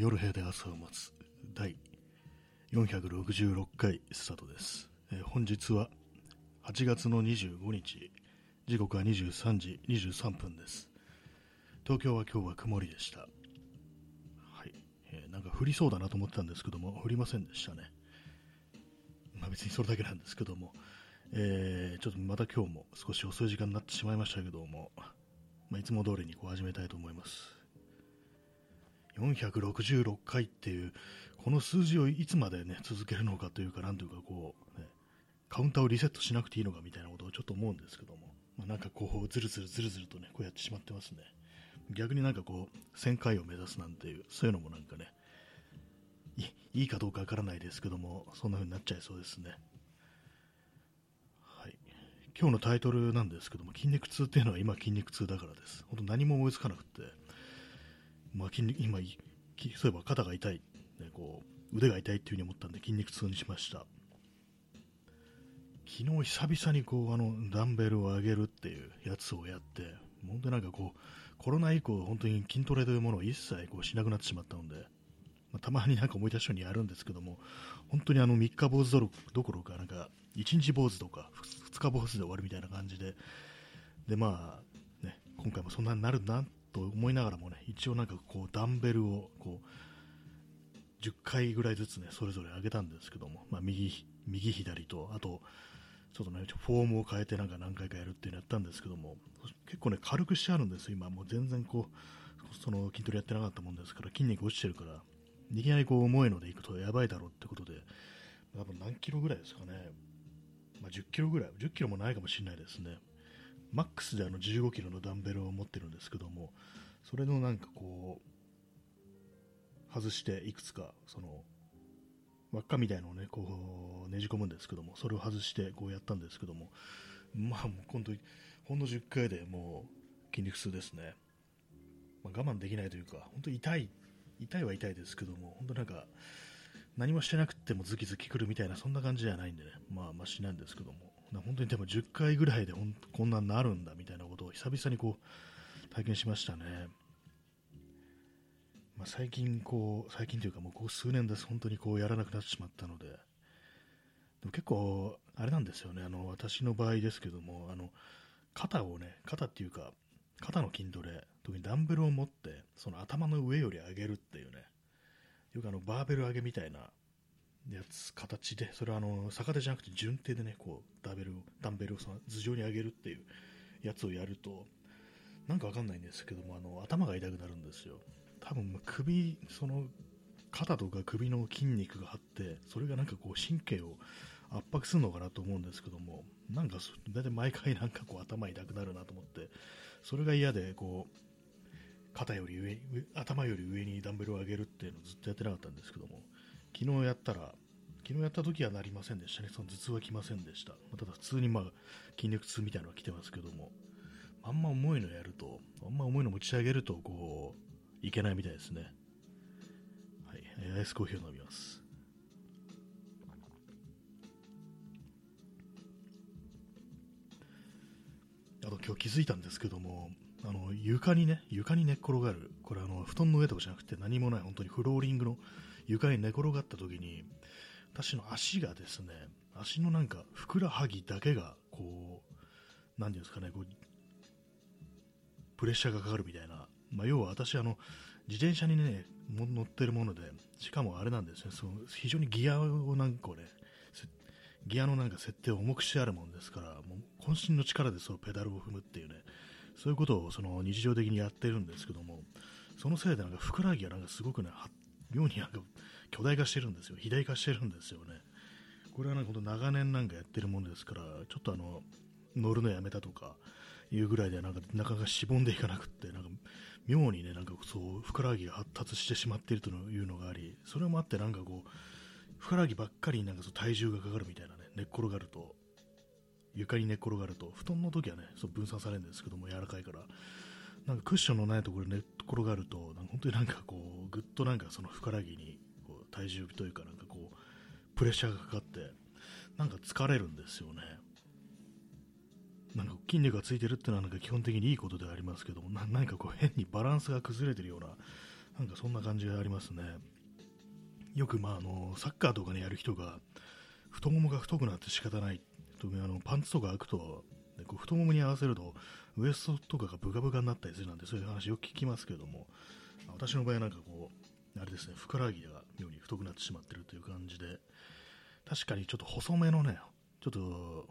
夜部屋で朝を待つ第466回スタートです、えー本日は8月の25日時刻は23時23分です。東京は今日は曇りでした。はい、えーなんか降りそうだなと思ってたんですけども降りませんでしたね。まあ別にそれだけなんですけども、えーちょっとまた今日も少し遅い時間になってしまいましたけども、まあ、いつも通りにこう始めたいと思います。466回っていうこの数字をいつまで、ね、続けるのかというか、なんというかこう、ね、カウンターをリセットしなくていいのかみたいなことをちょっと思うんですけども、まあ、なんかこう、ずるずるずるずるとね、こうやってしまってますね。逆になんかこう、1000回を目指すなんていう、そういうのもなんかね、いいかどうかわからないですけども、そんな風になっちゃいそうですね。はい。今日のタイトルなんですけども、筋肉痛っていうのは今筋肉痛だからです。本当何も思いつかなくて、まあ、筋肉今きそういえば肩が痛い、ね、こう腕が痛いっていう風に思ったんで筋肉痛にしました。昨日久々にこうあのダンベルを上げるっていうやつをやって本当なんかこうコロナ以降本当に筋トレというものを一切こうしなくなってしまったので、まあ、たまになんか思い出したようにやるんですけども本当にあの3日坊主どころかなんか1日坊主とか2日坊主で終わるみたいな感じででまあね今回もそんなになるなと思いながらもね一応なんかこうダンベルをこう10回ぐらいずつねそれぞれ上げたんですけども、まあ、右右左とあとちょっとねフォームを変えてなんか何回かやるっていうのやったんですけども結構ね軽くしてあるんですよ今。もう全然こうその筋トレやってなかったもんですから筋肉落ちてるからいきなりこう重いのでいくとやばいだろうってことで多分何キロぐらいですかね、まあ、10キロぐらい。10キロもないかもしれないですね。マックスであの15キロのダンベルを持ってるんですけども、それのなんかこう、外していくつか、その、輪っかみたいのをね、こう、ねじ込むんですけども、それを外してこうやったんですけども、まあもう今度、ほんの10回でもう筋肉痛ですね。まあ、我慢できないというか、本当痛い、痛いは痛いですけども、本当なんか、何もしてなくてもズキズキくるみたいな、そんな感じじゃないんでね、まあ、ましなんですけども、本当にでも10回ぐらいでこんなんなるんだみたいなことを久々にこう体験しましたね。まあ、最近こう、最近というかもうここ数年です、本当にこうやらなくなってしまったので、でも結構、あれなんですよね、あの私の場合ですけども、あの肩をね、肩っていうか、肩の筋トレ、特にダンベルを持って、その頭の上より上げるっていうね、よくあのバーベル上げみたいなやつ、形で、それはあの逆手じゃなくて順手でね、こうダンベルをダンベルをその頭上に上げるっていうやつをやると、なんかわかんないんですけども、あの頭が痛くなるんですよ。多分首、その肩とか首の筋肉が張って、それがなんかこう神経を圧迫するのかなと思うんですけども、なんか大体毎回なんかこう頭痛くなるなと思って、それが嫌で、こう、肩より上頭より上にダンベルを上げるっていうのをずっとやってなかったんですけども、昨日やったら、昨日やった時はなりませんでしたね。その頭痛は来ませんでした。ただ普通にまあ筋肉痛みたいなのが来てますけども、あんま重いのやると、あんま重いの持ち上げると、こう、いけないみたいですね。はい、えーアイスコーヒーを飲みます。あと今日気づいたんですけども、あの床にね、床に寝っ転がる、これあの布団の上とかじゃなくて何もない、本当にフローリングの床に寝転がった時に、私の足がですね、足のなんかふくらはぎだけが、こう、なんていうんですかね、こう、プレッシャーがかかるみたいな、まあ、要は私あの、自転車にね、乗ってるもので、しかもあれなんですね、その非常にギアをなんかこれ、せギアのなんか設定を重くしてあるもんですから、もう渾身の力でそのペダルを踏むっていうね、そういうことをその日常的にやってるんですけども、そのせいでなんかふくらはぎがなんかすごくね、妙になんか巨大化してるんですよ、肥大化してるんですよね。これはなんか本当長年なんかやってるものですから、ちょっとあの、乗るのやめたとかいうぐらいでなんかなかしぼんでいかなくって、なんか妙にね、なんかそう、ふくらはぎが発達してしまっているというのがあり、それもあってなんかこう、ふくらはぎばっかりになんかそう体重がかかるみたいなね、寝っ転がると、床に寝転がると、布団の時はね、そう分散されるんですけども、柔らかいから、なんかクッションのないところに寝転がると、なんか本当になんかこう、ぐっとなんかそのふくらぎにこう体重というか、なんかこう、プレッシャーがかかって、なんか疲れるんですよね。なんか筋肉がついてるっていうのはなんか基本的にいいことではありますけども、何かこう変にバランスが崩れてるような、なんかそんな感じがありますね。よく、まあ、あのサッカーとかねやる人が太ももが太くなって仕方ない特にあのパンツとか開くと、ね、こう太ももに合わせるとウエストとかがブカブカになったりするなんてそういう話よく聞きますけども私の場合なんかこうあれですねふくらはぎが妙に太くなってしまってるという感じで確かにちょっと細めのねちょっと、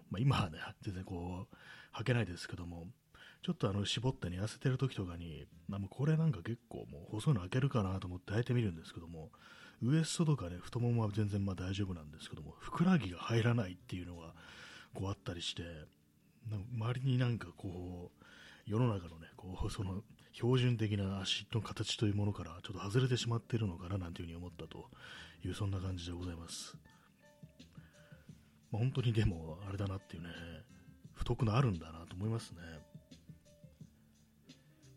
まあ、今はね全然こう履けないですけどもちょっとあの絞ったに痩せてる時とかに、まあ、もうこれなんか結構もう細いの開けるかなと思って履いてみるんですけどもウエストとかね太ももは全然まあ大丈夫なんですけどもふくらはぎが入らないっていうのがこうあったりして周りになんかこう世の中のねこう その標準的な足の形というものからちょっと外れてしまっているのかななんていうふうに思ったというそんな感じでございます、まあ、本当にでもあれだなっていうね太くなるんだなと思いますね。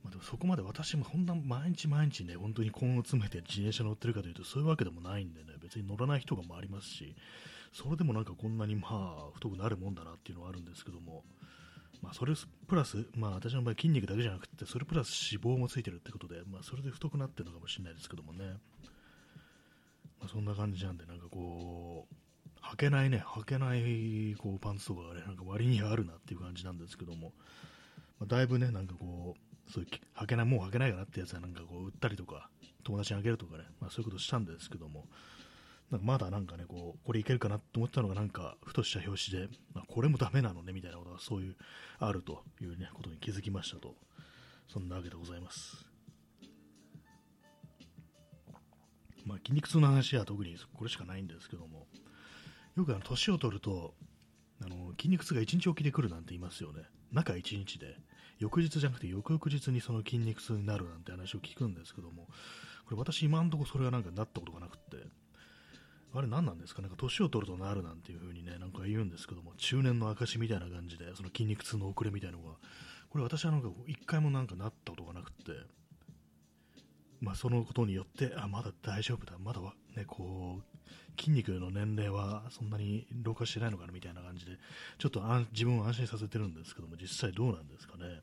まあ、でもそこまで私もほんな毎日毎日ね、本当に根を詰めて自転車乗ってるかというと、そういうわけでもないんでね、別に乗らない人がもありますし、それでもなんかこんなにまあ太くなるもんだなっていうのはあるんですけども、まあ、それプラス、まあ、私の場合筋肉だけじゃなくてそれプラス脂肪もついてるってことで、まあ、それで太くなってるのかもしれないですけどもね、まあ、そんな感じなんでなんかこう履けないね履けないこうパンツとかがねなんか割にあるなっていう感じなんですけども、まあ、だいぶねなんかこうそういう履けないもう履けないかなってやつはなんかこう売ったりとか友達にあげるとかね、まあ、そういうことしたんですけども、なんかまだなんかね、こう、これいけるかなと思ったのが、なんか、ふとした表紙で、まあ、これもダメなのね、みたいなことが、そういう、あるというね、ことに気づきましたと。そんなわけでございます。まあ、筋肉痛の話は特にこれしかないんですけども、よくあの、年を取ると、あの、筋肉痛が1日おきで来るなんて言いますよね。中1日で。翌日じゃなくて翌々日にその筋肉痛になるなんて話を聞くんですけども、これ私今んとこそれがなんかなったことがなくて、あれ何なんですか？なんか年を取るとなるなんていう風にね、なんか言うんですけども、中年の証みたいな感じで、その筋肉痛の遅れみたいなのが、これ私はなんか一回もなんかなったことがなくて、まあそのことによって、あ、まだ大丈夫だ、まだはね、こう、筋肉の年齢はそんなに老化してないのかなみたいな感じで、ちょっと自分を安心させてるんですけども、実際どうなんですかね？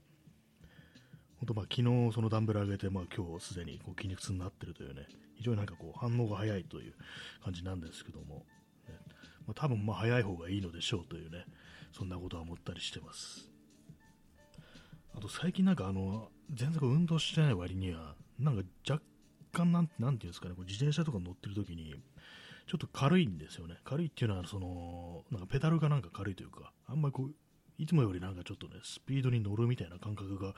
本当まあ昨日そのダンベル上げて、まあ今日すでにこう筋肉痛になってるというね、非常になんかこう反応が早いという感じなんですけども、ねまあ、多分まあ早い方がいいのでしょうというね、そんなことは思ったりしてます。あと最近なんかあの、全然運動してない割には、なんか若干なん、なんていうんですかね、こう自転車とか乗ってる時に、ちょっと軽いんですよね。軽いっていうのは、その、なんかペダルがなんか軽いというか、あんまりこう、いつもよりなんかちょっとね、スピードに乗るみたいな感覚が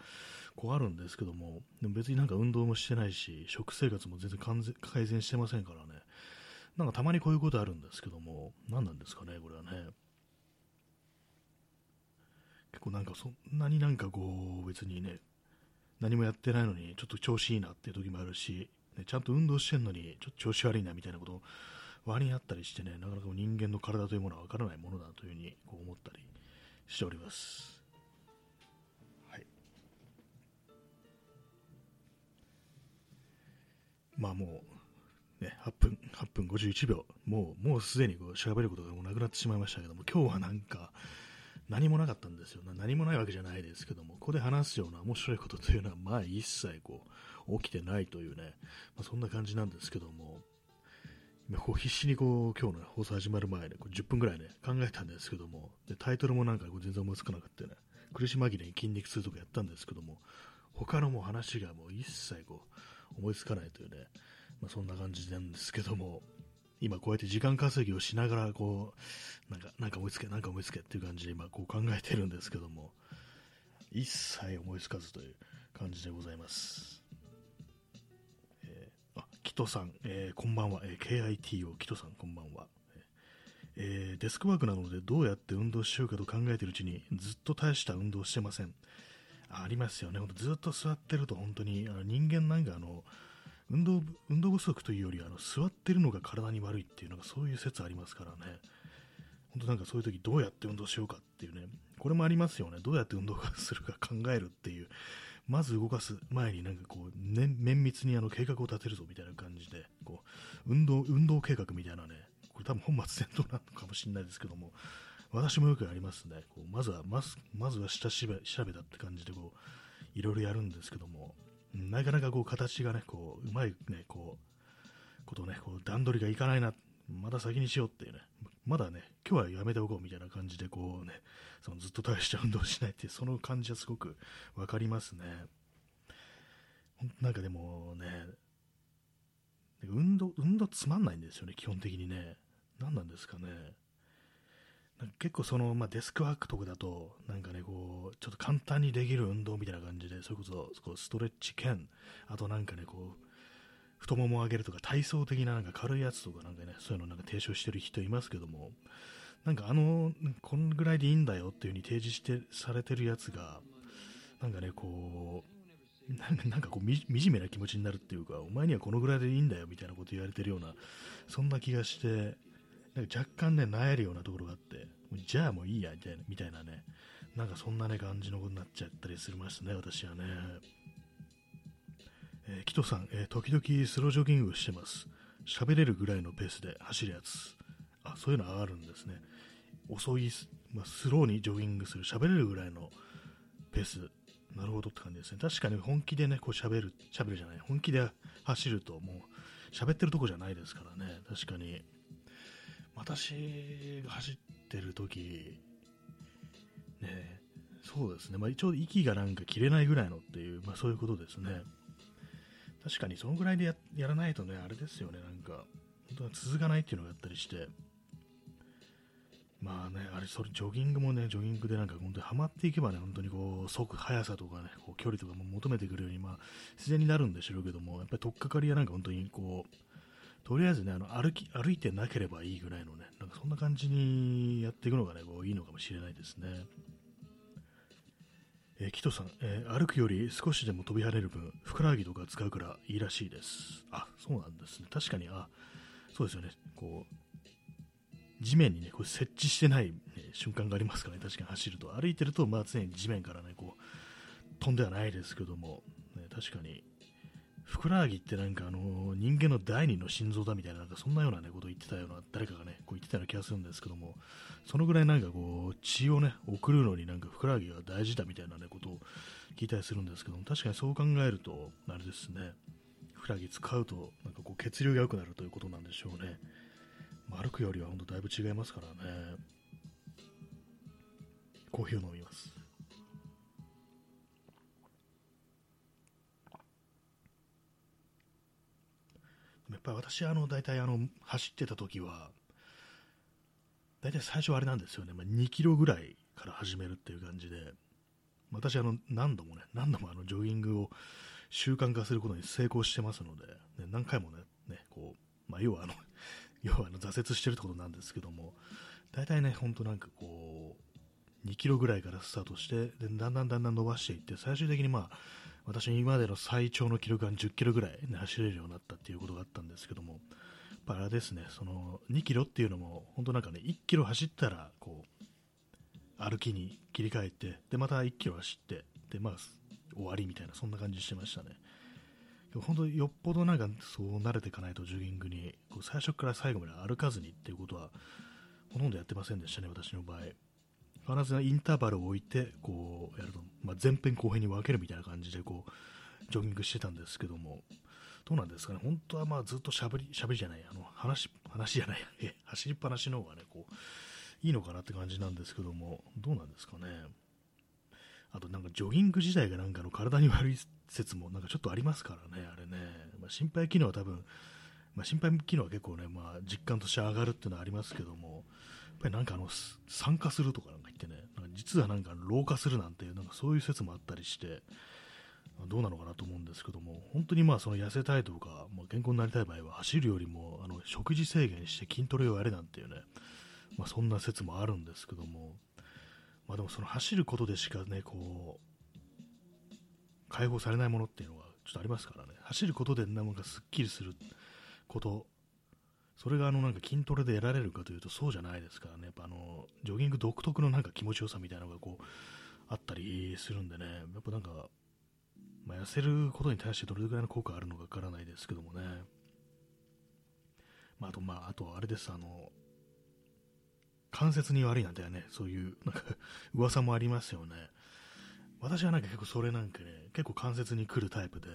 こうあるんですけども、でも別になんか運動もしてないし、食生活も全然改善してませんからね、なんかたまにこういうことあるんですけども、何なんですかね、これはね。結構なんかそんなになんかこう、別にね、何もやってないのにちょっと調子いいなっていう時もあるし、ね、ちゃんと運動してんのにちょっと調子悪いなみたいなこと割にあったりしてね、なかなか人間の体というものは分からないものだというふうにこう思ったりしております。はい。まあもう、ね、8分、8分51秒、もう、もうすでにこう喋ることがもうなくなってしまいましたけども、今日はなんか、何もなかったんですよ。何もないわけじゃないですけども、ここで話すような面白いことというのは、まあ一切こう、起きてないというね、まあ、そんな感じなんですけども、こう必死にこう今日の、放送始まる前で、こう10分ぐらいね、考えたんですけども、でタイトルもなんかこう全然思いつかなくてね、苦し紛れに筋肉痛とかやったんですけども、他のもう話がもう一切こう思いつかないというね、まあ、そんな感じなんですけども、今こうやって時間稼ぎをしながらこう、なんか、なんか思いつけ、なんか思いつけっていう感じで今こう考えてるんですけども、一切思いつかずという感じでございます。トさん、えー、こんばんは、えー、KITO キトさん、こんばんは、えー、デスクワークなのでどうやって運動しようかと考えているうちにずっと大した運動してません。ありますよね、ずっと座ってると本当にあの人間なんかあの運動運動不足というよりあの座ってるのが体に悪いっていうのがそういう説ありますからね。本当なんかそういう時どうやって運動しようかっていうね、これもありますよね。どうやって運動するか考えるっていう、まず動かす前になんかこう、ね、綿密にあの計画を立てるぞみたいな感じで、こう、運動、運動計画みたいなね、これ多分本末転倒なのかもしれないですけども、私もよくやりますね。こうまずは、まず、まずは下調べ調べたって感じでこう、いろいろやるんですけども、なかなかこう形がね、こう、うまいね、こう、ことね、こう段取りがいかないな、まだ先にしようっていうね、まだね、今日はやめておこうみたいな感じで、こうね、そのずっと大した運動しないっていう、その感じはすごくわかりますね。なんかでもね、運動、運動つまんないんですよね、基本的にね。何なんですかね。なんか結構その、まあ、デスクワークとかだと、なんかね、こう、ちょっと簡単にできる運動みたいな感じで、それこそ、こうストレッチ兼、あとなんかね、こう、太ももを上げるとか、体操的ななんか軽いやつとかなんかね、そういうのなんか提唱してる人いますけども、なんかあの、こんぐらいでいいんだよっていう風に提示してされてるやつが、なんかね、こう、なんかこう惨めな気持ちになるっていうか、お前にはこのぐらいでいいんだよみたいなこと言われてるような、そんな気がして、なんか若干ね、なえるようなところがあって、じゃあもういいやみたいなみたいなね、なんかそんなね、感じのことになっちゃったりするますね、私はね。えー、キトさん、えー、時々スロージョギングしてます。喋れるぐらいのペースで走るやつ。あ、そういうのあるんですね。遅い、まあ、スローにジョギングする、喋れるぐらいのペース。なるほどって感じですね。確かに本気でね、こう喋る、喋るじゃない、本気で走るともう喋ってるとこじゃないですからね。確かに。私が走ってる時ね、そうですね。まあ一応息がなんか切れないぐらいのっていう、まあそういうことですね。確かにそのぐらいでややらないとね、あれですよね、なんか、本当は続かないっていうのがあったりして、まあね、あれ、それ、ジョギングもね、ジョギングでなんか本当にはまっていけばね、本当にこう、速、速さとかね、こう距離とかも求めてくるように、まあ、自然になるんでしょうけども、やっぱり取っかかりはなんか本当にこう、とりあえずね、あの歩き、歩いてなければいいぐらいのね、なんかそんな感じにやっていくのがね、こういいのかもしれないですね。えー、キトさん、えー、歩くより少しでも飛び跳ねる分、ふくらはぎとか使うからいいらしいです。あ、そうなんですね。確かに、あ、そうですよね。こう、地面にね、こう設置してない、ね、瞬間がありますからね、確かに走ると。歩いてると、まあ常に地面からね、こう、飛んではないですけども、ね、確かに、ふくらはぎってなんかあの人間の第二の心臓だみたいななんかそんなような、ね、ことを言ってたような誰かがねこう言ってたような気がするんですけどもそのぐらいなんかこう血をね送るのになんかふくらはぎが大事だみたいな、ね、ことを聞いたりするんですけども確かにそう考えるとあれですねふくらはぎ使うとなんかこう血流が良くなるということなんでしょうね、歩くよりは本当だいぶ違いますからね。コーヒーを飲みます。やっぱり私、あの、大体あの、走ってた時は、大体最初はあれなんですよね、まあ、2キロぐらいから始めるっていう感じで、私、あの、何度もね、何度もあの、ジョギングを習慣化することに成功してますので、ね、何回もね、ね、こう、まあ、要はあの、要はあの、挫折してるってことなんですけども、大体ね、ほんとなんかこう、2キロぐらいからスタートして、でだんだんだんだん伸ばしていって、最終的にまあ、私今までの最長の記録が10キロぐらい、ね、走れるようになったっていうことがあったんですけども、やっぱあれですね、その2キロっていうのも、本当なんかね、1キロ走ったら、こう、歩きに切り替えて、で、また1キロ走って、で、まあ、終わりみたいな、そんな感じしてましたね。本当よっぽどなんかそう慣れていかないとジョギングにこう最初から最後まで歩かずにっていうことはほとんどやってませんでしたね、私の場合。必ずインターバルを置いてこうやると、まあ、前編後編に分けるみたいな感じでこうジョギングしてたんですけどもどうなんですかね？本当はまあずっとしゃべりしゃべりじゃないあの話話じゃない走りっぱなしの方がねこういいのかなって感じなんですけどもどうなんですかね？あとなんかジョギング自体がなんかの体に悪い説もなんかちょっとありますからねあれね、まあ、心肺機能は多分まあ、心肺機能は結構ね、まあ、実感として上がるっていうのはありますけども、ぱりなんかあの酸化するとかなんか言ってね、なんか実はなんか老化するなんていう、なんかそういう説もあったりして、どうなのかなと思うんですけども、本当にまあその痩せたいとか、まあ、健康になりたい場合は走るよりもあの食事制限して筋トレをやれなんていうね、まあ、そんな説もあるんですけども、まあ、でもその走ることでしかね、こう、解放されないものっていうのがちょっとありますからね、走ることでなんかすっきりすることそれがあのなんか筋トレで得られるかというとそうじゃないですからね、やっぱあのジョギング独特のなんか気持ちよさみたいなのがこうあったりするんでね、やっぱなんか、まあ、痩せることに対してどれぐらいの効果あるのかわからないですけどもね、まあ、あと、まあ、あとあれです、あの、関節に悪いなんてね、そういうなんか 噂もありますよね。私はなんか結構それなんかね、結構関節に来るタイプで、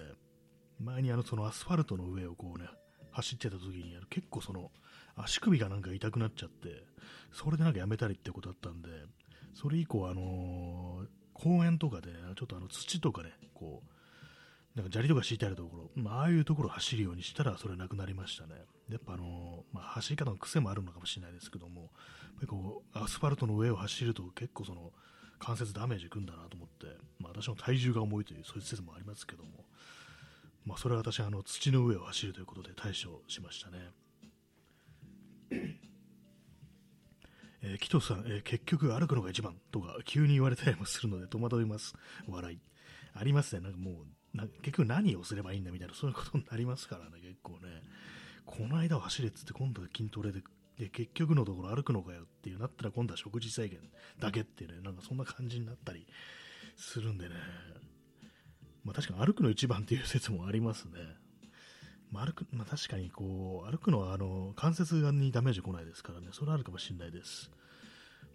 前にあのそのアスファルトの上をこうね、走ってた時に結構その足首がなんか痛くなっちゃって、それでなんかやめたりってことだったんで、それ以降あの、公園とかで、ちょっとあの土とかね、こう、なんか砂利とか敷いてあるところ、まあ、あいうところを走るようにしたらそれなくなりましたね。やっぱあの、まあ、走り方の癖もあるのかもしれないですけども、こう、アスファルトの上を走ると結構その、関節ダメージくんだなと思って、まあ、私の体重が重いというそういう説もありますけども、まあ、それは私あの土の上を走るということで対処しましたね。えー、キトさん、えー、結局歩くのが一番とか急に言われたりもするので戸惑います。笑い。ありますね。なんかもう、な結局何をすればいいんだみたいな、そういうことになりますからね、結構ね。この間は走れっつって今度は筋トレでで結局のところ歩くのかよっていうなったら今度は食事制限だけってね、なんかそんな感じになったりするんでね、まあ確かに歩くの一番っていう説もありますね。まあ、歩く、まあ、確かにこう、歩くのはあの関節にダメージ来ないですからね、それはあるかもしれないです。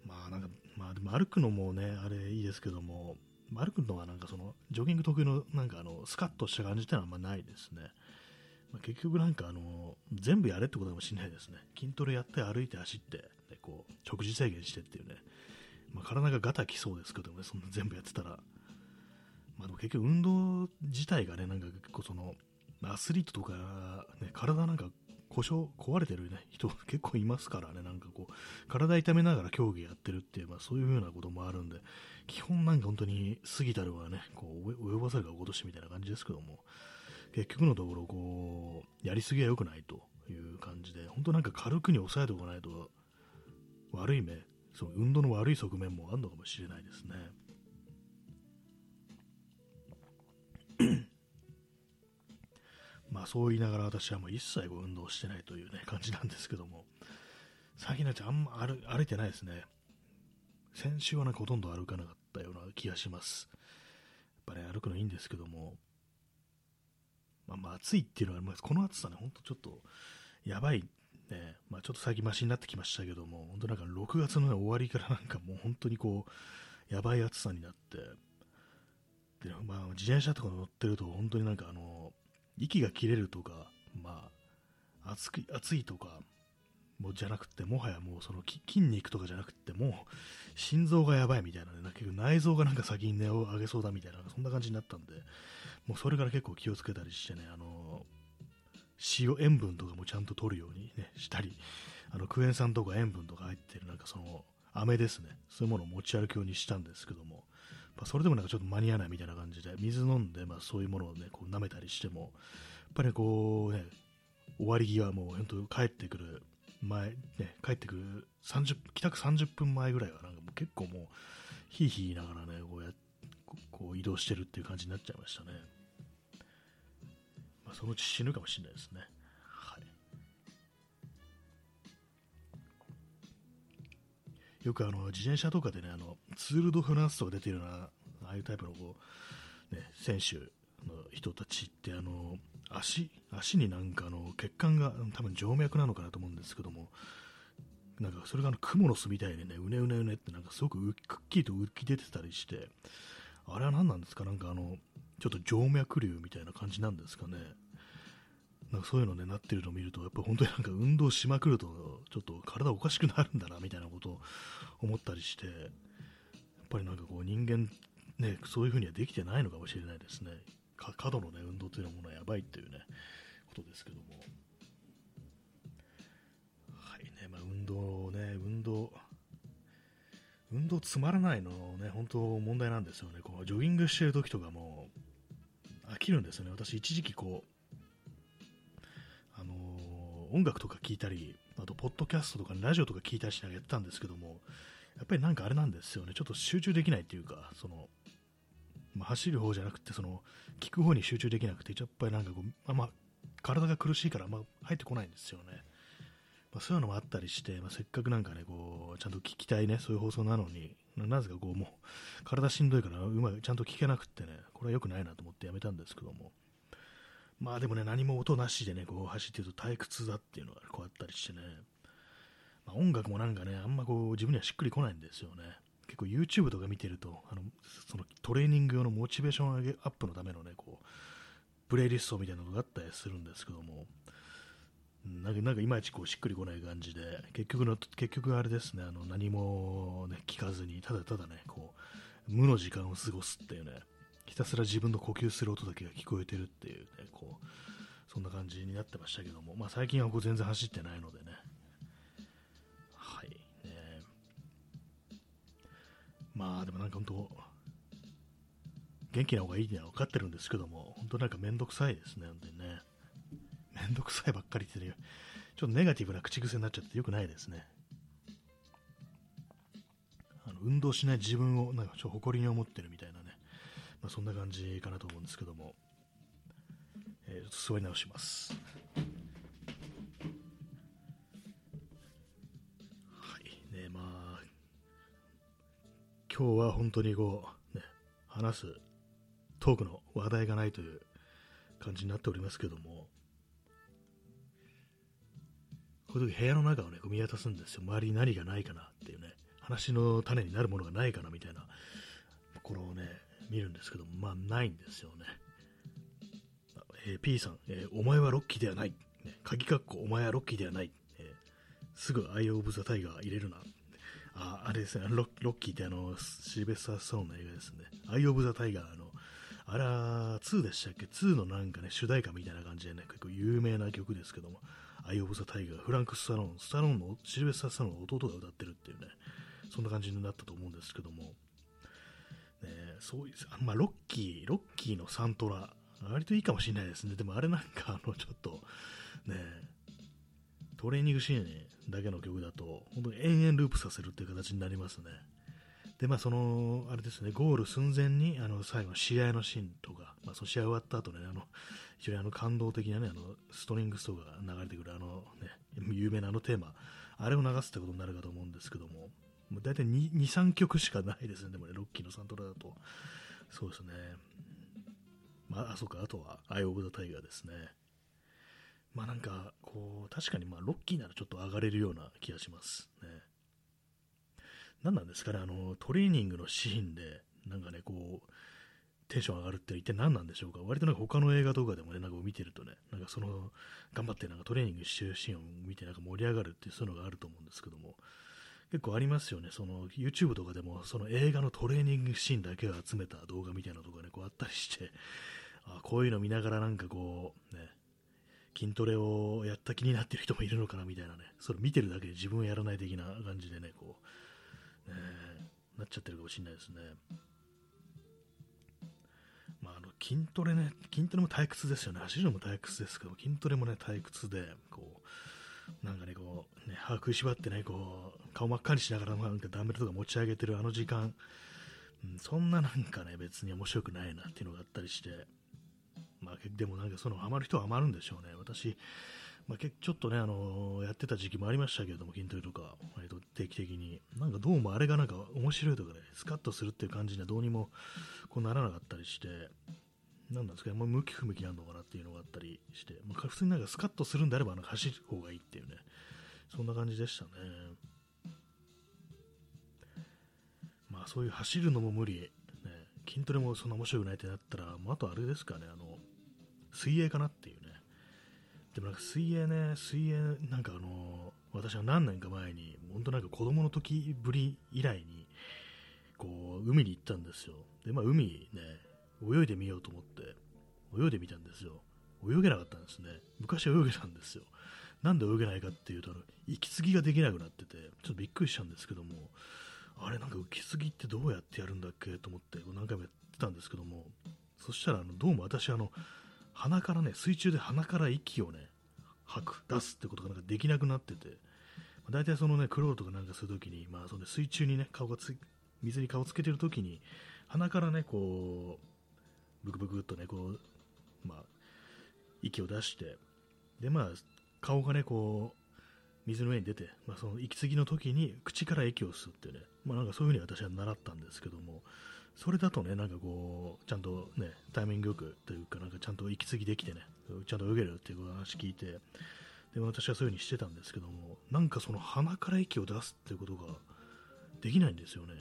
まあなんか、まあでも歩くのもね、あれいいですけども、歩くのはなんかその、ジョギング特有のなんかあの、スカッとした感じってのはあんまないですね。まあ、結局なんかあの、全部やれってことかもしれないですね。筋トレやって歩いて走って、でこう、食事制限してっていうね。まあ、体がガタきそうですけどね、そんな全部やってたら。まあでも結局運動自体がね、なんか結構その、アスリートとか、ね、体なんか故障、壊れてる、ね、人結構いますからね、なんかこう、体痛めながら競技やってるっていう、まあ、そういう風なこともあるんで、基本なんか本当に過ぎたるはね、こう及ばされるがおとしみたいな感じですけども、結局のところ、こう、やりすぎは良くないという感じで、本当なんか軽くに抑えておかないと、悪い目、その運動の悪い側面もあるのかもしれないですね。まあそう言いながら私はもう一切運動してないというね感じなんですけども、最近なんてあんま歩歩いてないですね。先週はなんかほとんど歩かなかったような気がします。やっぱね、歩くのいいんですけども、まあ、まあ暑いっていうのはあり、まあ、この暑さね、ほんとちょっとやばいね、まあ、ちょっと最近マシになってきましたけども、本当なんか6月の、終わりからなんかもう本当にこう、やばい暑さになって、で、まあ、自転車とか乗ってると本当になんかあの、息が切れるとか、まあ、暑く暑いとか、もうじゃなくて、もはやもうその筋肉とかじゃなくて、もう心臓がやばいみたいなね、結局内臓がなんか先に値を上げそうだみたいな、そんな感じになったんで、もうそれから結構気をつけたりしてね、あの塩、塩分とかもちゃんと取るように、ね、したり、あのクエン酸とか塩分とか入ってる、なんかその、飴ですね、そういうものを持ち歩くようにしたんですけども、まあ、それでもなんかちょっと間に合わないみたいな感じで、水飲んで、まあ、そういうものをね、こう舐めたりしても、やっぱりこうね、終わり際もう本当帰ってくる前、ね、帰ってくる30、帰宅30分前ぐらいはなんかもう結構もう、ひいひいながらね、こうやこう移動してるっていう感じになっちゃいましたね。まあ、そのうち死ぬかもしれないですね。よくあの自転車とかでね、あのツール・ド・フランスとか出てるような、ああいうタイプのこう、ね、選手の人たちってあの足足になんかあの血管が多分静脈なのかなと思うんですけどもなんかそれがあの蜘蛛の巣みたいにねうねうねうねってなんかすごくくっきりと浮き出てたりしてあれは何なんですか？なんかあのちょっと静脈瘤みたいな感じなんですかね？なんかそういうのねなってるのを見るとやっぱ本当になんか運動しまくるとちょっと体おかしくなるんだなみたいなことを思ったりしてやっぱりなんかこう人間ねそういう風にはできてないのかもしれないですね。過度の、ね、運動というものはやばいっていうねことですけども。はいねまあ、運動ね運動運動つまらないのね本当問題なんですよね。こうジョギングしてる時とかも飽きるんですよね。私一時期こう、音楽とか聴いたりあとポッドキャストとかラジオとか聞いたりしながらやってたんですけどもやっぱりなんかあれなんですよね。ちょっと集中できないっていうかそのまあ、走る方じゃなくてその聞く方に集中できなくてやっぱりなんかこう、あま、体が苦しいからあんま入ってこないんですよね、まあ、そういうのもあったりして、まあ、せっかくなんかねこうちゃんと聞きたいねそういう放送なのになぜかこうもう体しんどいからうまくちゃんと聞けなくってねこれは良くないなと思ってやめたんですけども。まあでもね何も音なしでねこう走ってると退屈だっていうのがこうあったりしてね、まあ、音楽もなんかねあんまこう自分にはしっくりこないんですよね。結構 YouTube とか見てると、あのそのトレーニング用のモチベーション上げアップのためのね、こう、プレイリストみたいなのがあったりするんですけども、なんかなんかいまいちこうしっくりこない感じで、結局の、結局あれですね、あの何も、ね、聞かずに、ただただね、こう、無の時間を過ごすっていうね、ひたすら自分の呼吸する音だけが聞こえてるっていうね、こう、そんな感じになってましたけども、まあ最近はこう全然走ってないのでね、はい、ね、まあでもなんか本当、元気な方がいいのは分かってるんですけども、本当なんかめんどくさいですね、本当にね。めんどくさいばっかりってね、ちょっとネガティブな口癖になっちゃってよくないですね。あの運動しない自分をなんかちょっと誇りに思ってるみたいな、まあ、そんな感じかなと思うんですけども、えー、ちょっと座り直します。はい。ね、まあ、今日は本当にこう、ね、話すトークの話題がないという感じになっておりますけども、こういう時部屋の中をね、見渡すんですよ。周りに何がないかなっていうね、話の種になるものがないかなみたいな。ところをね、見るんですけど、まあないんですよね。えー、P さん、えー、お前はロッキーではない。ね、鍵括弧、お前はロッキーではない。えー、すぐアイ・オブ・ザ・タイガー入れるな。あ、あれですね、ロロッキーってあの、シルベスター・スタローンの映画ですね。アイ・オブ・ザ・タイガーの、あら、2でしたっけ ?2 のなんかね、主題歌みたいな感じでね、結構有名な曲ですけども、アイ・オブ・ザ・タイガー、フランク・スタローン、スタローンの、シルベスター・スタローンの弟が歌ってるっていうね、そんな感じになったと思うんですけども、ね、そういう、まあ、ロッキー、ロッキーのサントラ、割といいかもしれないですね。でもあれなんか、あの、ちょっと、ね、トレーニングシーンだけの曲だと、本当に延々ループさせるっていう形になりますね。で、まあ、その、あれですね、ゴール寸前に、あの、最後試合のシーンとか、まあ、その試合終わった後ね、あの、非常にあの感動的なね、あのストリングストが流れてくるあのね、有名なあのテーマ、あれを流すってことになるかと思うんですけども、もう大体2、3曲しかないですね、でもね、ロッキーのサントラだと。そうですね。まあ、あ、そうか、あとは、アイ・オブ・ザ・タイガーですね。まあなんか、こう、確かにまあ、ロッキーならちょっと上がれるような気がしますね。何なんですかね、あの、トレーニングのシーンで、なんかね、こう、テンション上がるって一体何なんでしょうか割となんか他の映画とかでもね、なんか見てるとね、なんかその、頑張ってなんかトレーニングしてるシーンを見てなんか盛り上がるっていうそういうのがあると思うんですけども、結構ありますよね。その YouTube とかでもその映画のトレーニングシーンだけを集めた動画みたいなのとかね、こうあったりして、あこういうの見ながらなんかこう、ね、筋トレをやった気になってる人もいるのかなみたいなね、それ見てるだけで自分はやらない的な感じでね、こう、ね、なっちゃってるかもしれないですね。まあ、あの筋トレね、筋トレも退屈ですよね。走るのも退屈ですけど、筋トレもね、退屈で、こう、なんかね、こう、ね、歯食いしばってね、こう、顔真っ赤にしながら、なんかダンベルとか持ち上げてるあの時間、うん、そんななんかね、別に面白くないなっていうのがあったりして、まあ、でもなんかその、ハマる人はハマるんでしょうね。私、まあ、ちょっとね、あのー、やってた時期もありましたけれども、筋トレとか、割と定期的に。なんかどうもあれがなんか面白いとかね、スカッとするっていう感じにはどうにもこうならなかったりして、なんですか、まあ、向き不向きなのかなっていうのがあったりして、まあ、普通になんかスカッとするんであればなんか走る方がいいっていうね、そんな感じでしたね。まあそういう走るのも無理、ね、筋トレもそんな面白くないってなったら、まあ、あとあれですかね、あの、水泳かなっていうね。でもなんか水泳ね、水泳、なんかあの、私は何年か前に、本当なんか子供の時ぶり以来に、こう、海に行ったんですよ。で、まあ海ね、泳いでみようと思って、泳いでみたんですよ。泳げなかったんですね。昔は泳げたんですよ。なんで泳げないかっていうと、息継ぎができなくなってて、ちょっとびっくりしたんですけども、あれなんか息継ぎってどうやってやるんだっけ？と思って何回もやってたんですけども、そしたらあのどうも私あの、鼻からね、水中で鼻から息をね、吐く、出すってことがなんかできなくなってて、まあ大体そのね、クロールとかなんかするときに、まあその水中にね、顔が、水に顔つけてるときに、鼻からね、こう、ブクブクっとね、こう、まあ、息を出して、で、まあ、顔がね、こう、水の上に出て、まあ、その息継ぎの時に口から息を吸ってね、まあ、なんかそういうふうに私は習ったんですけども、それだとね、なんかこう、ちゃんとね、タイミングよくというか、なんかちゃんと息継ぎできてね、ちゃんと泳げるっていう話聞いて、で、私はそういう風にしてたんですけども、なんかその鼻から息を出すっていうことができないんですよね。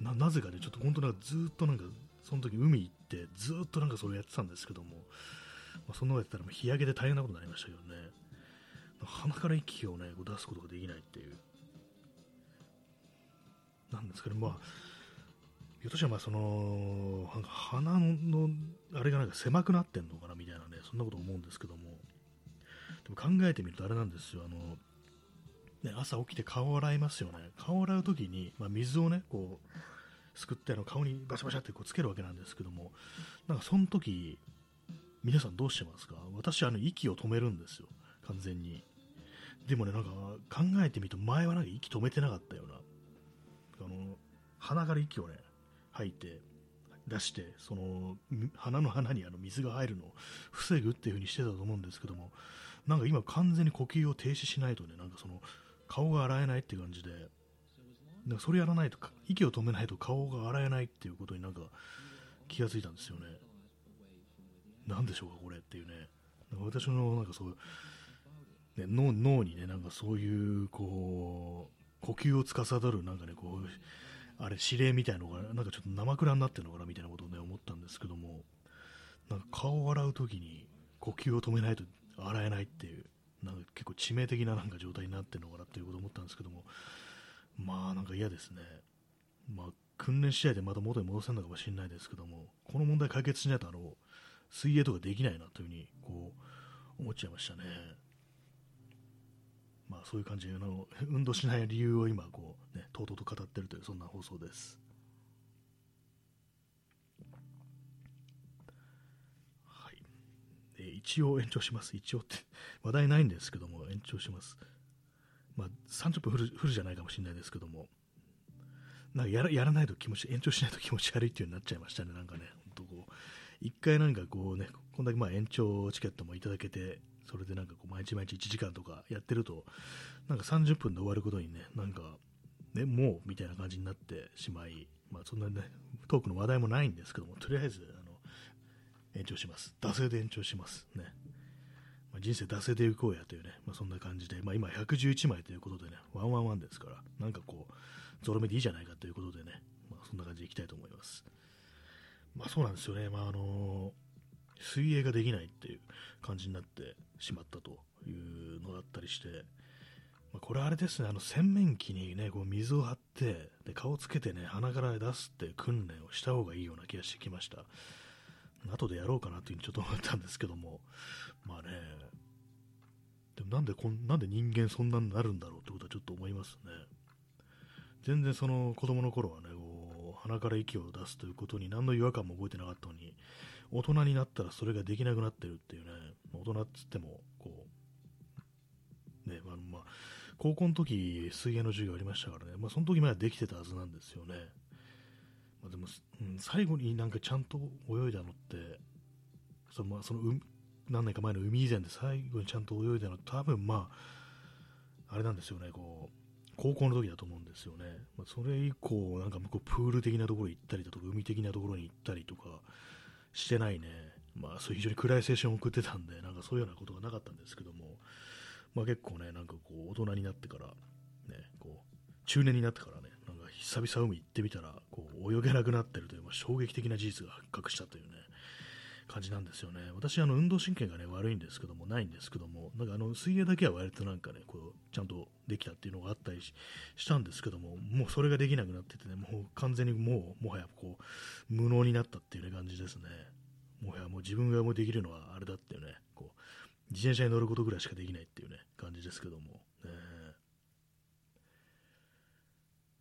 ななぜかね、ちょっと本当なんかずっとなんか、その時海行って、ずっとなんかそれやってたんですけども、まあ、そんなことやってたら日焼けで大変なことになりましたけどね、鼻から息をね、こう出すことができないっていう。なんですかね、まあ、ひょっとしたらまあその、なんか鼻の、あれがなんか狭くなってんのかなみたいなね、そんなこと思うんですけども、でも考えてみるとあれなんですよ、あの、ね、朝起きて顔を洗いますよね。顔を洗うときに、まあ、水をね、こう、すくってあの顔にバシャバシャってこうつけるわけなんですけども、なんかその時、皆さんどうしてますか？私、あの、息を止めるんですよ。完全に。でもね、なんか考えてみると前はなんか息止めてなかったような。あの、鼻から息をね、吐いて、出して、その、鼻の鼻にあの水が入るのを防ぐっていう風にしてたと思うんですけども、なんか今完全に呼吸を停止しないとね、なんかその、顔が洗えないって感じで、なんかそれやらないと、息を止めないと顔が洗えないっていうことになんか気がついたんですよね。なんでしょうか、これっていうね。なんか私のなんかそう、ね、脳脳にね、なんかそういう、こう、呼吸を司る、なんかね、こう、あれ、指令みたいのが、なんかちょっと生蔵になってるのかなみたいなことをね、思ったんですけども、なんか顔を洗うときに呼吸を止めないと洗えないっていう、なんか結構致命的ななんか状態になってるのかなっていうことを思ったんですけども、まあなんか嫌ですね。まあ訓練試合でまた元に戻せるのかもしれないですけども、この問題解決しないとあの、水泳とかできないなというふうにこう思っちゃいましたね。まあそういう感じでの運動しない理由を今こうね、とうとうと語ってるというそんな放送です。え一応延長します。一応って話題ないんですけども、延長します。まあ、30分フルフルじゃないかもしれないですけども、なんかやらやらないと気持ち、延長しないと気持ち悪いっていうになっちゃいましたね、なんかね、本当こう、一回なんかこうね、こんだけまあ延長チケットもいただけて、それでなんかこう毎日毎日1時間とかやってると、なんか30分で終わることにね、なんか、ね、もうみたいな感じになってしまい、まあそんなね、トークの話題もないんですけども、とりあえず、延長します。惰性で延長します。ね。人生惰性でいこうやというね、まあ、そんな感じで、まあ、今111枚ということでね、ワンワンワンですから、なんかこう、ゾロ目でいいじゃないかということでね、まあ、そんな感じでいきたいと思います。まあそうなんですよね、まああの水泳ができないっていう感じになってしまったというのだったりして、まあ、これあれですね、あの洗面器にね、こう水を張って、で顔つけてね、鼻から出すって訓練をした方がいいような気がしてきました。後でやろうかなというふうにちょっと思ったんですけども、まあね、でもなんでこん、なんで人間そんなになるんだろうってことはちょっと思いますね。全然その子供の頃はね、こう鼻から息を出すということに何の違和感も覚えてなかったのに、大人になったらそれができなくなってるっていうね、大人っつっても、こう、ね、まあ、まあ、高校の時水泳の授業ありましたからね、まあ、その時までできてたはずなんですよね。まあ、でも、うん、最後になんかちゃんと泳いだのってその,、まあ、その何年か前の海以前で最後にちゃんと泳いだの多分まああれなんですよねこう高校の時だと思うんですよね、まあ、それ以降なんか向こうプール的なところに行ったりだとか海的なところに行ったりとかしてないね。まあそう非常に暗い青春を送ってたんでなんかそういうようなことがなかったんですけども。まあ結構ねなんかこう大人になってからねこう中年になってからねなんか久々海行ってみたらこう泳げなくなってるという、まあ、衝撃的な事実が発覚したというね。感じなんですよね。私あの運動神経がね悪いんですけどもないんですけどもなんかあの水泳だけは割となんかねこうちゃんとできたっていうのがあったりしたんですけどももうそれができなくなっててねもう完全にもうもはやこう無能になったっていう、ね、感じですね。もはやもう自分がもうできるのはあれだっていうねこう自転車に乗ることぐらいしかできないっていうね感じですけども、ね、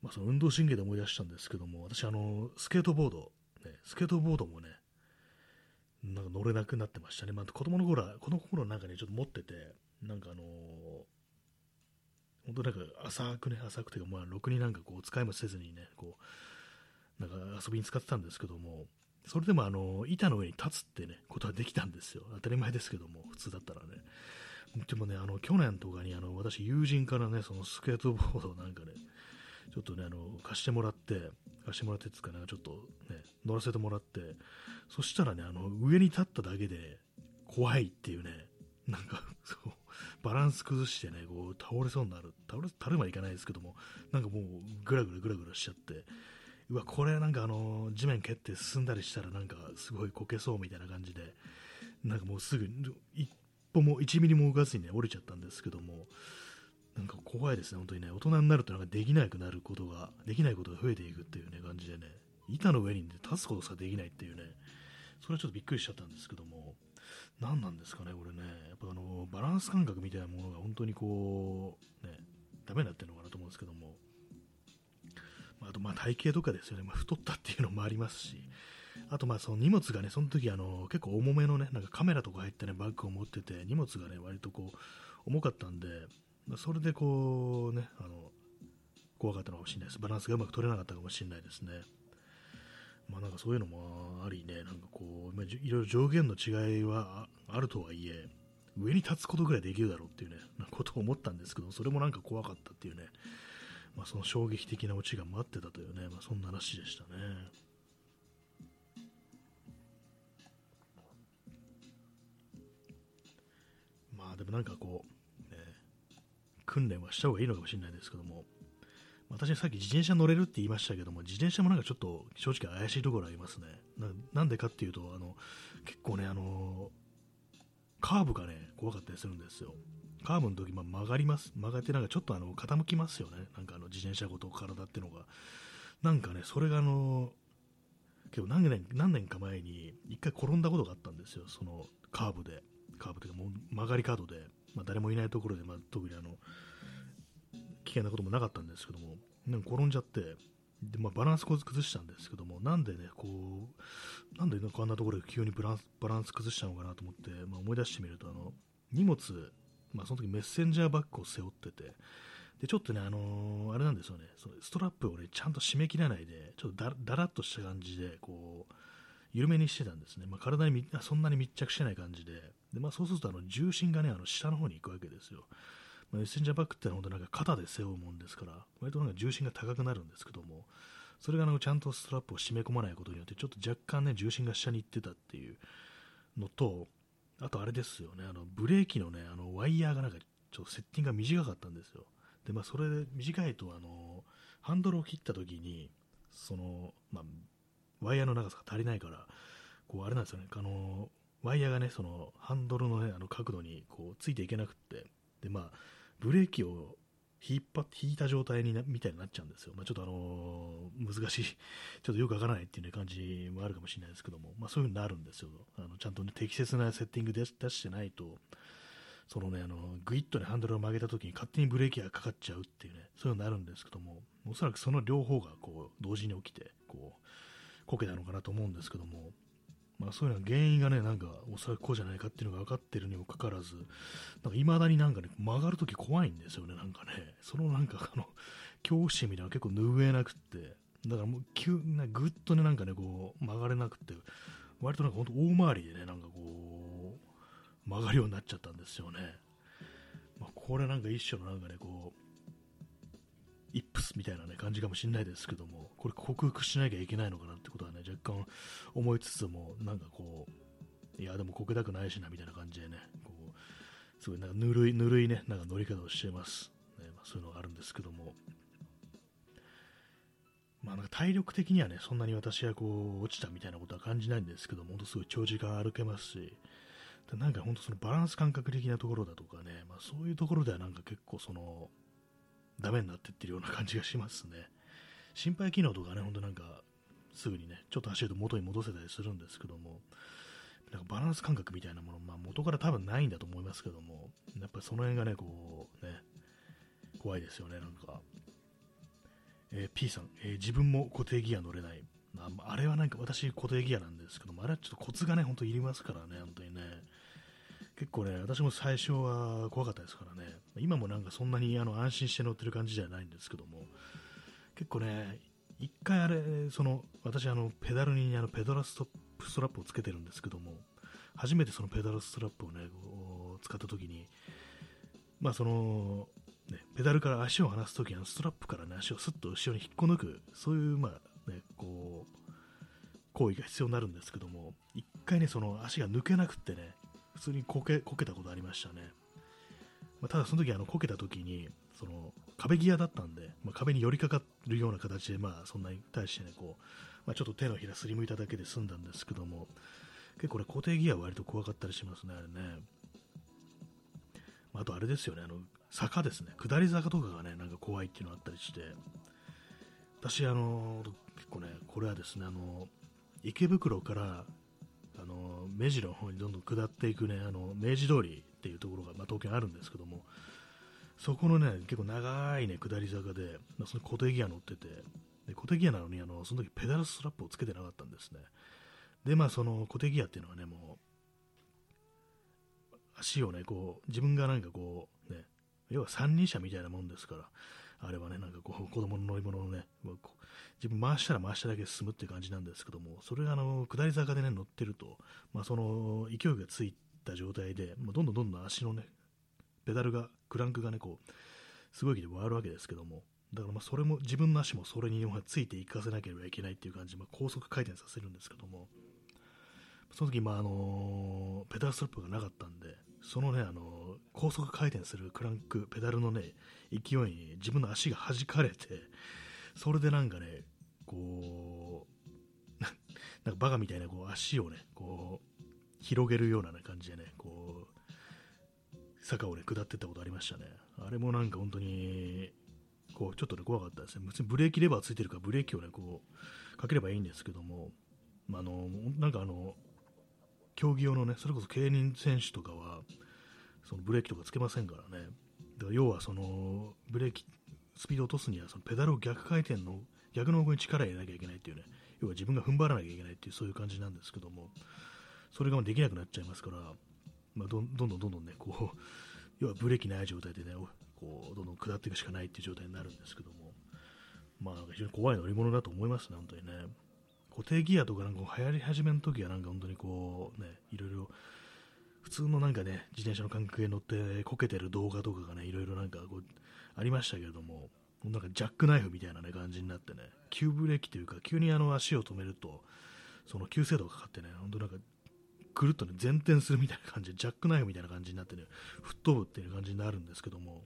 まあ、その運動神経で思い出したんですけども、私、あの、スケートボード、ね、スケートボードもね、なんか乗れなくなってましたね。まあ、子供の頃は、この頃なんかね、ちょっと持ってて、なんかあのー、本当なんか浅くね、浅くてか、まあ、ろくになんかこう、使いもせずにね、こう、なんか遊びに使ってたんですけども、それでもあの、板の上に立つってね、ことはできたんですよ。当たり前ですけども、普通だったらね。でもね、あの、去年とかに、あの、私、友人からね、そのスケートボードなんかね、ちょっとね、あの、貸してもらって、貸してもらってつか、なんかちょっとね、乗らせてもらって、そしたらね、あの、上に立っただけで怖いっていうね、なんか、そう、バランス崩してね、こう、倒れそうになる。倒れ、倒れまいかないですけども、なんかもう、ぐらぐらぐらぐらしちゃって、うわ、これなんかあの、地面蹴って進んだりしたらなんかすごいこけそうみたいな感じで、なんかもうすぐ、一歩も1ミリも動かずにね、降りちゃったんですけども、なんか怖いですね、本当にね、大人になるとなんかできなくなることが、できないことが増えていくっていうね、感じでね、板の上に、ね、立つことさできないっていうね、それはちょっとびっくりしちゃったんですけども、何なんですかね、これね、やっぱあの、バランス感覚みたいなものが本当にこう、ね、ダメになってるのかなと思うんですけども、あとまあ体型とかですよね、まあ、太ったっていうのもありますし、あとまあその荷物がね、その時あの結構重めのね、なんかカメラとか入ってね、バッグを持ってて、荷物がね、割とこう、重かったんで、それでこうね、あの、怖かったのかもしれないです。バランスがうまく取れなかったかもしれないですね。まあなんかそういうのもありね、なんかこう、まあ、いろいろ上限の違いはあるとはいえ、上に立つことぐらいできるだろうっていうね、なことを思ったんですけど、それもなんか怖かったっていうね、まあ、その衝撃的なオチが待ってたというね、まあ、そんな話でしたね。まあでもなんかこう、訓練はした方がいいのかもしれないですけども、私さっき自転車乗れるって言いましたけども、自転車もなんかちょっと正直怪しいところありますね。なんでかっていうと、あの結構ね、あのカーブがね、怖かったりするんですよ。カーブの時、まあ、曲がります。曲がってなんかちょっとあの傾きますよね。なんかあの自転車ごと体っていうのが。なんかね、それがあの、結構何年何年か前に一回転んだことがあったんですよ。そのカーブで。カーブというかもう曲がりカードで、まあ、誰もいないところで、まあ、特にあの、危険なこともなかったんですけども、なんか転んじゃって、でまあ、バランス崩したんですけども、なんでね、こう、なんでこんなところで急にバランスバランス崩したのかなと思って、まあ、思い出してみると、あの、荷物まあ、その時メッセンジャーバッグを背負ってて、で、ちょっとね、あのー、あれなんですよね、そのストラップをね、ちゃんと締め切らないで、ちょっとだだらっとした感じで、こう、緩めにしてたんですね。まあ、体にそんなに密着してない感じで、でまあ、そうするとあの重心がね、あの下の方に行くわけですよ。まあ、メッセンジャーバッグってのは本当なんか肩で背負うもんですから、割となんか重心が高くなるんですけども、それがあのちゃんとストラップを締め込まないことによって、ちょっと若干ね、重心が下に行ってたっていうのと、あとあれですよね、あのブレーキのね、あのワイヤーがなんかちょっとセッティングが短かったんですよ。で、まあそれで短いと、あの、ハンドルを切った時に、その、まあ、ワイヤーの長さが足りないから、こうあれなんですよね、あの、ワイヤーがね、そのハンドルのね、あの角度にこうついていけなくって、で、まあ、ブレーキを引っ張って引いた状態になみたいになっちゃうんですよ。まあ、ちょっとあのー、難しい、ちょっとよくわからないっていう、ね、感じもあるかもしれないですけども、まあ、そういう風になるんですよ。あのちゃんと、ね、適切なセッティングで出してないと、そのね、あの、グイッとね、ハンドルを曲げた時に勝手にブレーキがかかっちゃうっていうね、そういうのになるんですけども、おそらくその両方がこう、同時に起きて、こう、こけたのかなと思うんですけども、まあそういうのは原因がね、なんかおそらくこうじゃないかっていうのが分かってるにもかかわらず、なんか未だになんかね、曲がるとき怖いんですよね、なんかね。そのなんかあの、恐怖心みたいなの結構拭えなくって、だからもう急なぐっとね、なんかね、こう、曲がれなくて、割となんか本当大回りでね、なんかこう、曲がるようになっちゃったんですよね。まあ、これなんか一種のなんかね、こう、イップスみたいな、ね、感じかもしれないですけども、これ克服しなきゃいけないのかなってことはね、若干思いつつも、なんかこう、いや、でもこけたくないしな、みたいな感じでね、こう、すごいなんかぬるい、ぬるいね、なんか乗り方をしてます。ねまあ、そういうのがあるんですけども、まあなんか体力的にはね、そんなに私はこう、落ちたみたいなことは感じないんですけども、本当すごい長時間歩けますし、なんか本当そのバランス感覚的なところだとかね、まあそういうところではなんか結構その、ダメになってってるような感じがしますね。心肺機能とかね、ほんとなんか、すぐにね、ちょっと走ると元に戻せたりするんですけども、なんかバランス感覚みたいなもの、まあ、元から多分ないんだと思いますけども、やっぱりその辺がね、こう、ね、怖いですよね、なんか。えー、P さん、えー、自分も固定ギア乗れない。ああれはなんか私固定ギアなんですけども、あれはちょっとコツがね、ほんといりますからね、本当にね。結構ね、私も最初は怖かったですからね、今もなんかそんなにあの安心して乗ってる感じじゃないんですけども、結構ね、一回あれ、その私あのペダルにあのペダルストップストラップをつけてるんですけども、初めてそのペダルストラップをね、使った時に、まあその、ね、ペダルから足を離す時にストラップからね、足をスッと後ろに引っこ抜く、そういう、まあね、こう、行為が必要になるんですけども、一回ね、その足が抜けなくってね、普通にこけこけたことありましたね。まあ、ただその時あのこけた時にその壁際だったんで、まあ、壁に寄りかかるような形で、まあ、そんなに対してね、こう、まあ、ちょっと手のひらすりむいただけで済んだんですけども、結構これ固定ギアは割と怖かったりしますね、あれね。あとあれですよね、あの、坂ですね、下り坂とかがね、なんか怖いっていうのがあったりして、私、あの、結構ね、これはですね、あの、池袋から、あの、目白の方にどんどん下っていくね、あの、明治通りっていうところが、まあ、東京にあるんですけども、そこのね、結構長いね、下り坂で、まあ、その固定ギア乗ってて、で固定ギアなのに、あの、その時ペダルストラップをつけてなかったんですね。で、まあ、その固定ギアっていうのはね、もう、足をね、こう、自分がなんかこう、ね、要は三輪車みたいなもんですから、あれはね、なんかこう、子供の乗り物をね、自分回したら回しただけ進むっていう感じなんですけども、それがあの、下り坂でね、乗ってると、まあ、その、勢いがついた状態で、まあ、どんどんどんどん足のね、ペダルが、クランクがね、こう、すごい気で回るわけですけども、だからまあそれも、自分の足もそれについていかせなければいけないっていう感じで、まあ、高速回転させるんですけども、その時、まああのペダルストラップがなかったんで、そのね、あの高速回転するクランク、ペダルのね、勢いに自分の足が弾かれて、それでなんかね、こう、なんかバカみたいなこう足をね、こう、広げるような、ね、感じでね、こう、坂をね、下ってったことありましたね。あれもなんか本当に、こう、ちょっとね、怖かったですね。別にブレーキレバーついてるからブレーキをね、こう、かければいいんですけども、まあ、あの、なんかあの、競技用のね、それこそ競輪選手とかは、そのブレーキとかつけませんからね。だから要はその、ブレーキ、スピードを落とすには、そのペダルを逆回転の、逆の方向に力を入れなきゃいけないっていうね、要は自分が踏ん張らなきゃいけないっていう、そういう感じなんですけども、それができなくなっちゃいますから、まあ、どんどんどんどんどんね、こう、要はブレーキない状態でね、こう、どんどん下っていくしかないっていう状態になるんですけども、まあ、非常に怖い乗り物だと思いますね、本当にね。固定ギアとかなんか流行り始めの時はなんか本当にこうね、いろいろ普通のなんかね、自転車の感覚で乗ってこけてる動画とかがね、いろいろなんかこうありましたけれども、なんかジャックナイフみたいな、ね、感じになってね、急ブレーキというか、急にあの足を止めると、その急制度がかかってね、本当なんか、くるっとね、前転するみたいな感じで、ジャックナイフみたいな感じになってね、吹っ飛ぶっていう感じになるんですけども、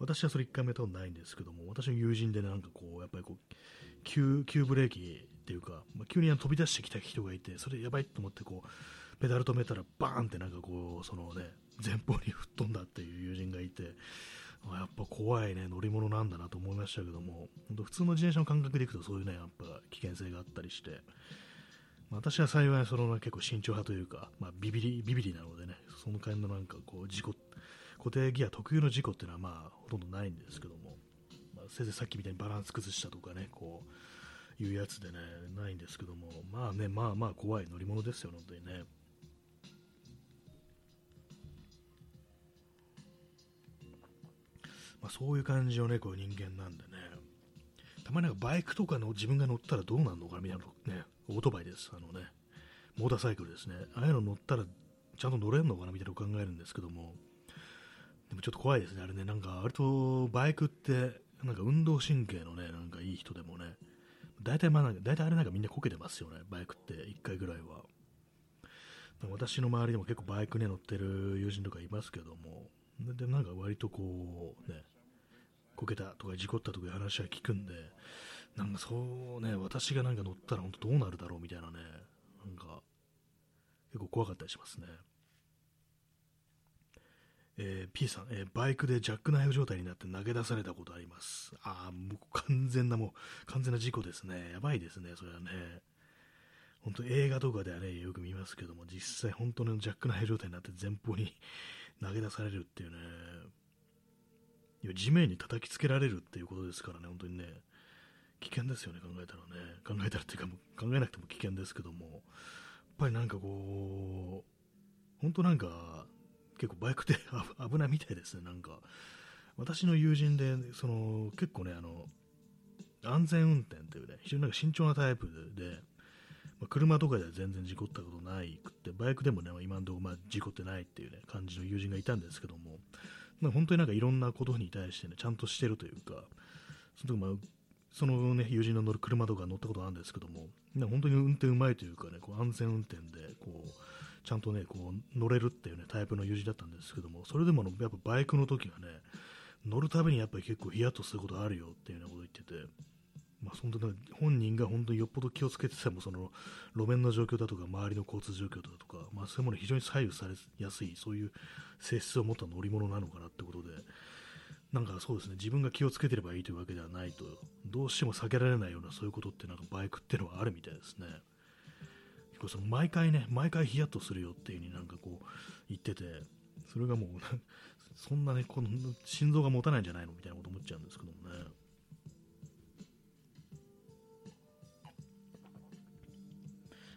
私はそれ1回目やったことないんですけども、私の友人で、なんかこう、やっぱりこう、急急ブレーキっていうか、まあ、急に飛び出してきた人がいて、それやばいと思ってこう、ペダル止めたらバーンってなんかこう、そのね、前方に吹っ飛んだっていう友人がいて、あやっぱ怖いね、乗り物なんだなと思いましたけども、本当普通の自転車の感覚でいくとそういうね、やっぱ危険性があったりして、私は幸いその、結構慎重派というか、まあ、ビビり、ビビりなのでね、その感じのなんかこう、事故、固定ギア特有の事故っていうのはまあ、ほとんどないんですけども、まあ、せいぜいさっきみたいにバランス崩したとかね、こう、いうやつでね、ないんですけども、まあね、まあまあ怖い乗り物ですよ、本当にね。まあ、そういう感じのね、こう人間なんでね、たまになんかバイクとかの自分が乗ったらどうなるのかみたいなね、オートバイです、あのね、モーターサイクルですね、ああいうの乗ったらちゃんと乗れるのかなみたいなのを考えるんですけども、でもちょっと怖いですね、あれね、なんか割とバイクって、なんか運動神経のね、なんかいい人でもね、大体まあ、大体あれなんかみんなこけてますよね、バイクって。1回ぐらいは。私の周りでも結構バイクね乗ってる友人とかいますけども、でなんか割とこう、ね、こけたとか事故ったとかいう話は聞くんで、なんかそうね、私がなんか乗ったら本当どうなるだろうみたいなね、なんか結構怖かったりしますね。えー、P さん、えー、バイクでジャックナイフ状態になって投げ出されたことあります。ああ、もう完全な、もう完全な事故ですね。やばいですね、それはね。本当映画とかではね、よく見ますけども、実際本当のジャックナイフ状態になって前方に投げ出されるっていうね、いや地面に叩きつけられるっていうことですからね、本当にね、危険ですよね、考えたらね。考えたらっていうか、考えなくても危険ですけども、やっぱりなんかこう、本当なんか、結構バイクって 危ないみたいですね、なんか。私の友人で、その、結構ね、あの、安全運転というね、非常になんか慎重なタイプで、まあ、車とかでは全然事故ったことないくって、バイクでもね、今のところまあ事故ってないっていうね、感じの友人がいたんですけども、ま、本当になんかいろんなことに対してね、ちゃんとしてるというか、そのまあそのね、友人の乗る車とか乗ったことあるんですけども、本当に運転うまいというかね、こう安全運転で、こう、ちゃんとね、こう乗れるっていうね、タイプの友人だったんですけども、それでもやっぱバイクの時はね、乗るたびにやっぱり結構ヒヤッとすることあるよっていうようなこと言ってて、まあ、本当本人が本当によっぽど気をつけててもその路面の状況だとか周りの交通状況だとか、まあ、そういうもの非常に左右されやすいそういう性質を持った乗り物なのかなってことでなんかそうですね自分が気をつけてればいいというわけではないとどうしても避けられないようなそういうことってなんかバイクっていうのはあるみたいですね。結構その毎回ね毎回ヒヤッとするよっていう風になんかこう言っててそれがもう そんなねこの心臓が持たないんじゃないのみたいなこと思っちゃうんですけどもね。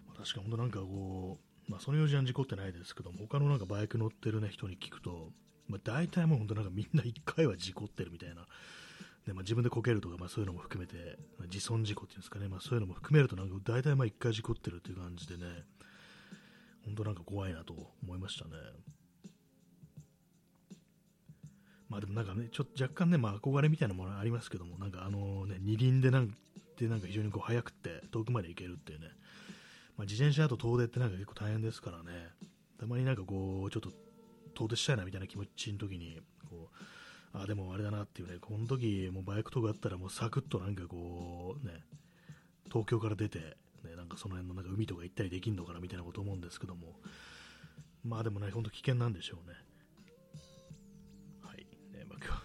まあ確か本当なんかこう、まあ、その4時間事故ってないですけども、他のなんかバイク乗ってる、ね、人に聞くと、まあ、大体もう本当なんかみんな1回は事故ってるみたいな、でまあ、自分でこけるとか、まあ、そういうのも含めて、自損事故っていうんですかね、まあ、そういうのも含めると大体まあ1回事故ってるっていう感じでね、本当なんか怖いなと思いましたね。まあでもなんかね、ちょっと若干ね、まあ憧れみたいなものありますけども、なんかあのね、二輪でなんでなんか非常にこう速くて遠くまで行けるっていうね、まあ、自転車だと遠出ってなんか結構大変ですからね、たまになんかこう、ちょっと遠出したいなみたいな気持ちの時に、こう、あ、でもあれだなっていうね、この時もうバイクとかあったらもうサクッとなんかこう、ね、東京から出て、ね、なんかその辺のなんか海とか行ったりできるのかなみたいなこと思うんですけども、まあでもね、ほんと危険なんでしょうね。はい。ね、まあ、今日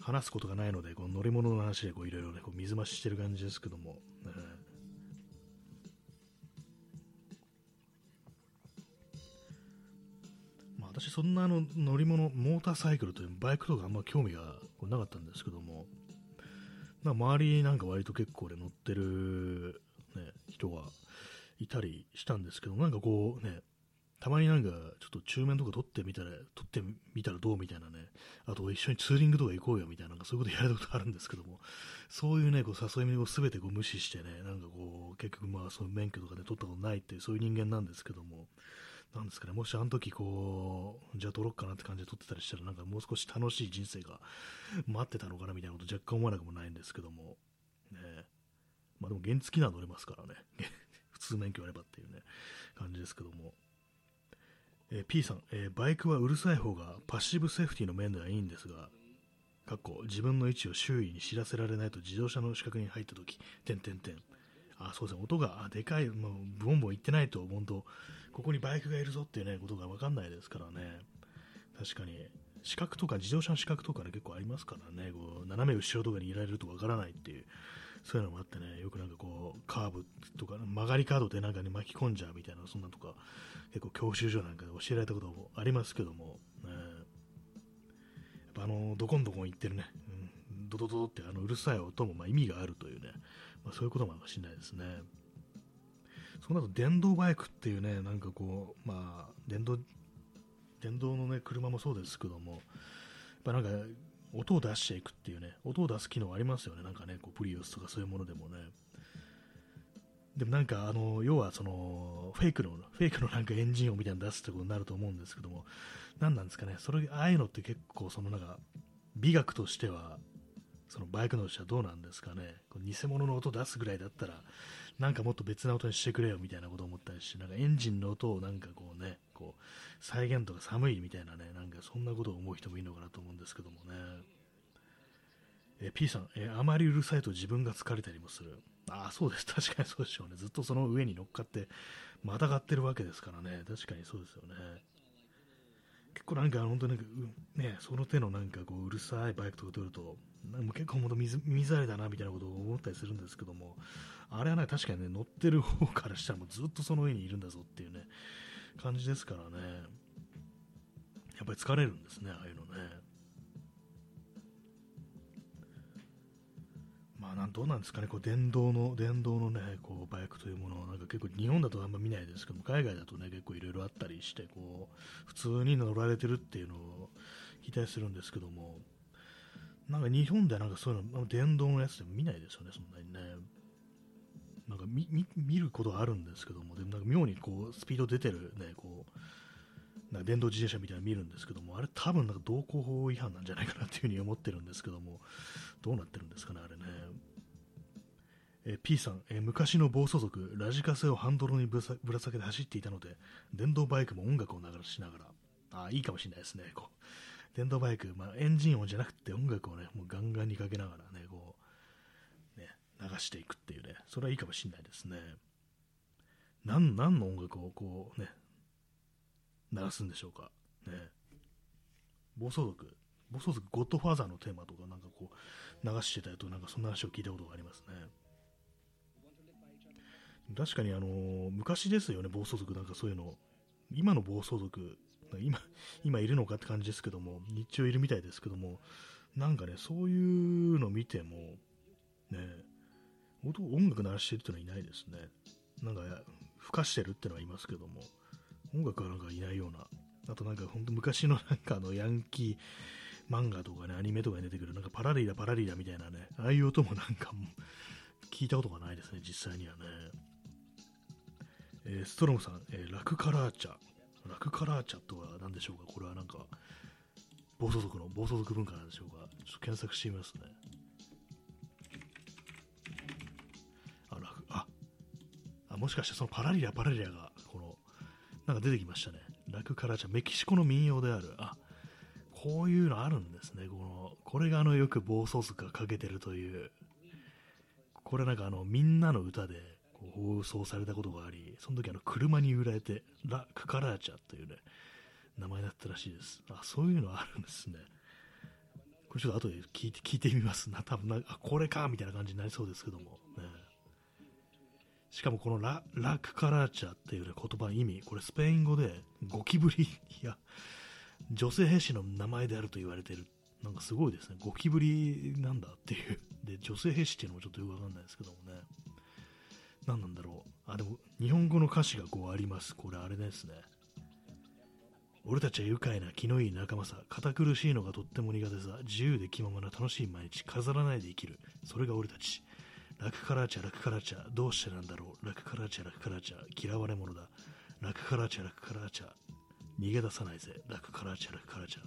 話すことがないので、この乗り物の話でこういろいろね、こう水増ししてる感じですけども、ね、私そんなあの乗り物、モーターサイクルというバイクとかあんま興味がなかったんですけども、ま、周りなんか割と結構ね乗ってる、ね、人がいたりしたんですけど、なんかこうね、たまになんかちょっと中面とか撮ってみたら、撮ってみたらどうみたいなね、あと一緒にツーリングとか行こうよみたいな、なんかそういうことやることあるんですけども、そういうね、こう誘い目を全てこう無視してね、なんかこう、結局まあその免許とかで取ったことないっていうそういう人間なんですけども、なんですかね、もしあの時こう、じゃあ撮ろうかなって感じで撮ってたりしたら、なんかもう少し楽しい人生が待ってたのかなみたいなこと若干思わなくもないんですけども、ね、まあでも原付きなら乗れますからね、普通免許あればっていうね、感じですけども、え、P さん、え、バイクはうるさい方がパッシブセーフティの面ではいいんですが、かっこ自分の位置を周囲に知らせられないと自動車の死角に入ったとき、点点点。あ、そうですね、音がでかい、もうボンボンいってないと、本当、ここにバイクがいるぞっていうね、ことが分かんないですからね。確かに、視覚とか、自動車の視覚とかね、結構ありますからね、こう斜め後ろとかにいられると分からないっていう、そういうのもあってね、よくなんかこう、カーブとか、曲がりカードでなんかに巻き込んじゃうみたいな、そんなとか、結構教習所なんかで教えられたこともありますけども、ね、やっぱあの、どこんどこん行ってるね、うん、ドドドってあのうるさい音もま意味があるというね、まあ、そういうこともあるかもしれないですね。そうなると電動バイクっていうね、なんかこう、まあ、電動、電動のね、車もそうですけども、やっぱなんか、音を出していくっていうね、音を出す機能ありますよね、なんかね、こうプリウスとかそういうものでもね。でもなんか、あの、要はその、フェイクの、フェイクのなんかエンジン音みたいなの出すってことになると思うんですけども、何なんですかね、それ、ああいうのって結構、そのなんか、美学としては、そのバイクの人はどうなんですかね、こ偽物の音出すぐらいだったら、なんかもっと別な音にしてくれよみたいなこと思ったりし、なんかエンジンの音をなんかこうね、こう、再現とか寒いみたいなね、なんかそんなことを思う人もいるのかなと思うんですけどもね。え P さん、えあまりうるさいと自分が疲れたりもする。ああ、そうです。確かにそうでしょうね。ずっとその上に乗っかって、またがってるわけですからね。確かにそうですよね。結構なんか本当にね、その手のなんかこううるさいバイクとか撮ると、結構本当水水荒れだなみたいなことを思ったりするんですけども、あれはね、確かにね、乗ってる方からしたらもうずっとその上にいるんだぞっていうね、感じですからね、やっぱり疲れるんですね、ああいうのね。まあ、なんどうなんですかね、こう電動の、電動のね、こうバイクというものを、なんか結構日本だとあんま見ないですけど、海外だとね、結構いろいろあったりして、こう、普通に乗られてるっていうのを期待するんですけども、なんか日本ではなんかそういうの、電動のやつでも見ないですよね、そんなにね。なんか見見ることはあるんですけども、でもなんか妙にこうスピード出てるね、こう、なんか電動自転車みたいなの見るんですけども、あれ多分なんか道交法違反なんじゃないかなっていうふに思ってるんですけども、どうなってるんですかね、あれね。え P さん、え昔の暴走族、ラジカセをハンドルにぶら下げて走っていたので、電動バイクも音楽を流しながら、あいいかもしれないですね。こう電動バイク、まあ、エンジン音じゃなくて音楽をね、もうガンガンにかけながらね、こう、ね、流していくっていうね、それはいいかもしれないですね。何、何の音楽をこうね、流すんでしょうか。ね。暴走族、暴走族ゴッドファーザーのテーマとかなんかこう流してたりとなんかそんな話を聞いたことがありますね。確かにあのー、昔ですよね、暴走族なんかそういうの。今の暴走族、今、今いるのかって感じですけども、日中いるみたいですけども、なんかね、そういうの見ても、ね、音楽鳴らしてるってのはいないですね。なんか、ふかしてるってのはいますけども、音楽はなんかいないような、あとなんか本当昔のなんかあのヤンキー漫画とかね、アニメとかに出てくるなんかパラリーダパラリーダみたいなね、ああいう音もなんかも聞いたことがないですね、実際にはね。えー、ストロムさん、えー、ラクカラーチャ。ラクカラーチャとは何でしょうかこれはなんか、暴走族の暴走族文化なんでしょうかちょっと検索してみますね。あ、ラク、あ、あもしかしてそのパラリラパラリラが、この、なんか出てきましたね。ラクカラーチャ、メキシコの民謡である。あ、こういうのあるんですね。この、これがあの、よく暴走族がかけてるという、これなんかあの、みんなの歌で、放送されたことがあり、その時あの車に売られて、ラ・クカラーチャというね、名前だったらしいです。あ、そういうのあるんですね。これちょっと後で聞いて聞いてみますな。多分なあ、これかみたいな感じになりそうですけども。ね、しかもこのラ・ラ・クカラーチャっていう、ね、言葉意味、これスペイン語でゴキブリや女性兵士の名前であると言われてる。なんかすごいですね。ゴキブリなんだっていう。で、女性兵士っていうのもちょっとよくわかんないですけどもね。何なんだろう。あ、でも、日本語の歌詞がこうあります。これあれですね。俺たちは愉快な気のいい仲間さ。堅苦しいのがとっても苦手さ。自由で気ままな楽しい毎日。飾らないで生きる。それが俺たち。楽からちゃ楽からちゃ。どうしてなんだろう。楽からちゃ楽からちゃ。嫌われ者だ。楽からちゃ楽からちゃ。逃げ出さないぜ。楽からちゃ楽からちゃ。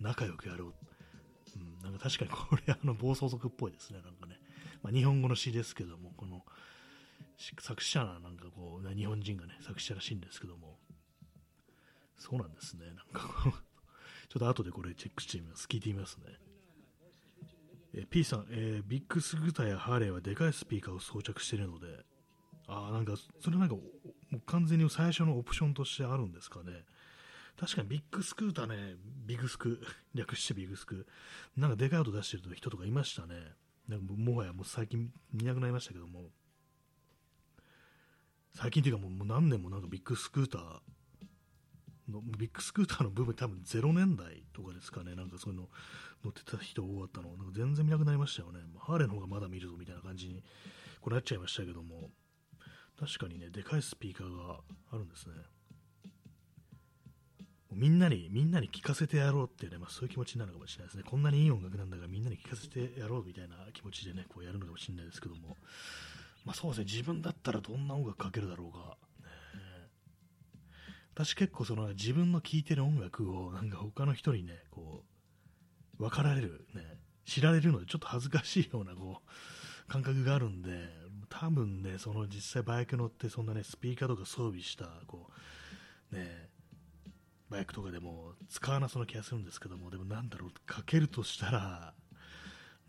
仲良くやろう。うん、なんか確かにこれあの暴走族っぽいですね。なんかね。まあ、日本語の詩ですけども、この作者ななんかこう、日本人がね、作者らしいんですけども、そうなんですね。なんかこう ちょっと後でこれチェックしてみます。聞いてみますね。え P さん、えー、ビッグスグーターやハーレーはでかいスピーカーを装着しているので、ああ、なんか、それなんか、もう完全に最初のオプションとしてあるんですかね。確かにビッグスクーターね、ビッグスク、略してビッグスク、なんかでかい音出してる人とかいましたね。なんかもはやもう最近見なくなりましたけども、最近というかもう何年もなんかビッグスクーターの、ビッグスクーターの部分多分0年代とかですかね、なんかそういうの乗ってた人多かったの、なんか全然見なくなりましたよね。ハーレーの方がまだ見るぞみたいな感じにこうなっちゃいましたけども、確かにね、でかいスピーカーがあるんですね。みんなに、みんなに聞かせてやろうっていうね、まあそういう気持ちになるのかもしれないですね。こんなにいい音楽なんだからみんなに聞かせてやろうみたいな気持ちでね、こうやるのかもしれないですけども、まあそうですね、自分だったらどんな音楽かけるだろうか。私結構その自分の聴いてる音楽をなんか他の人にね、こう、分かられる、ね、知られるのでちょっと恥ずかしいようなこう、感覚があるんで、多分ね、その実際バイク乗ってそんなね、スピーカーとか装備した、こう、ね、バイクとかでも使わなそうな気がするんですけども、でもなんだろう、かけるとしたら、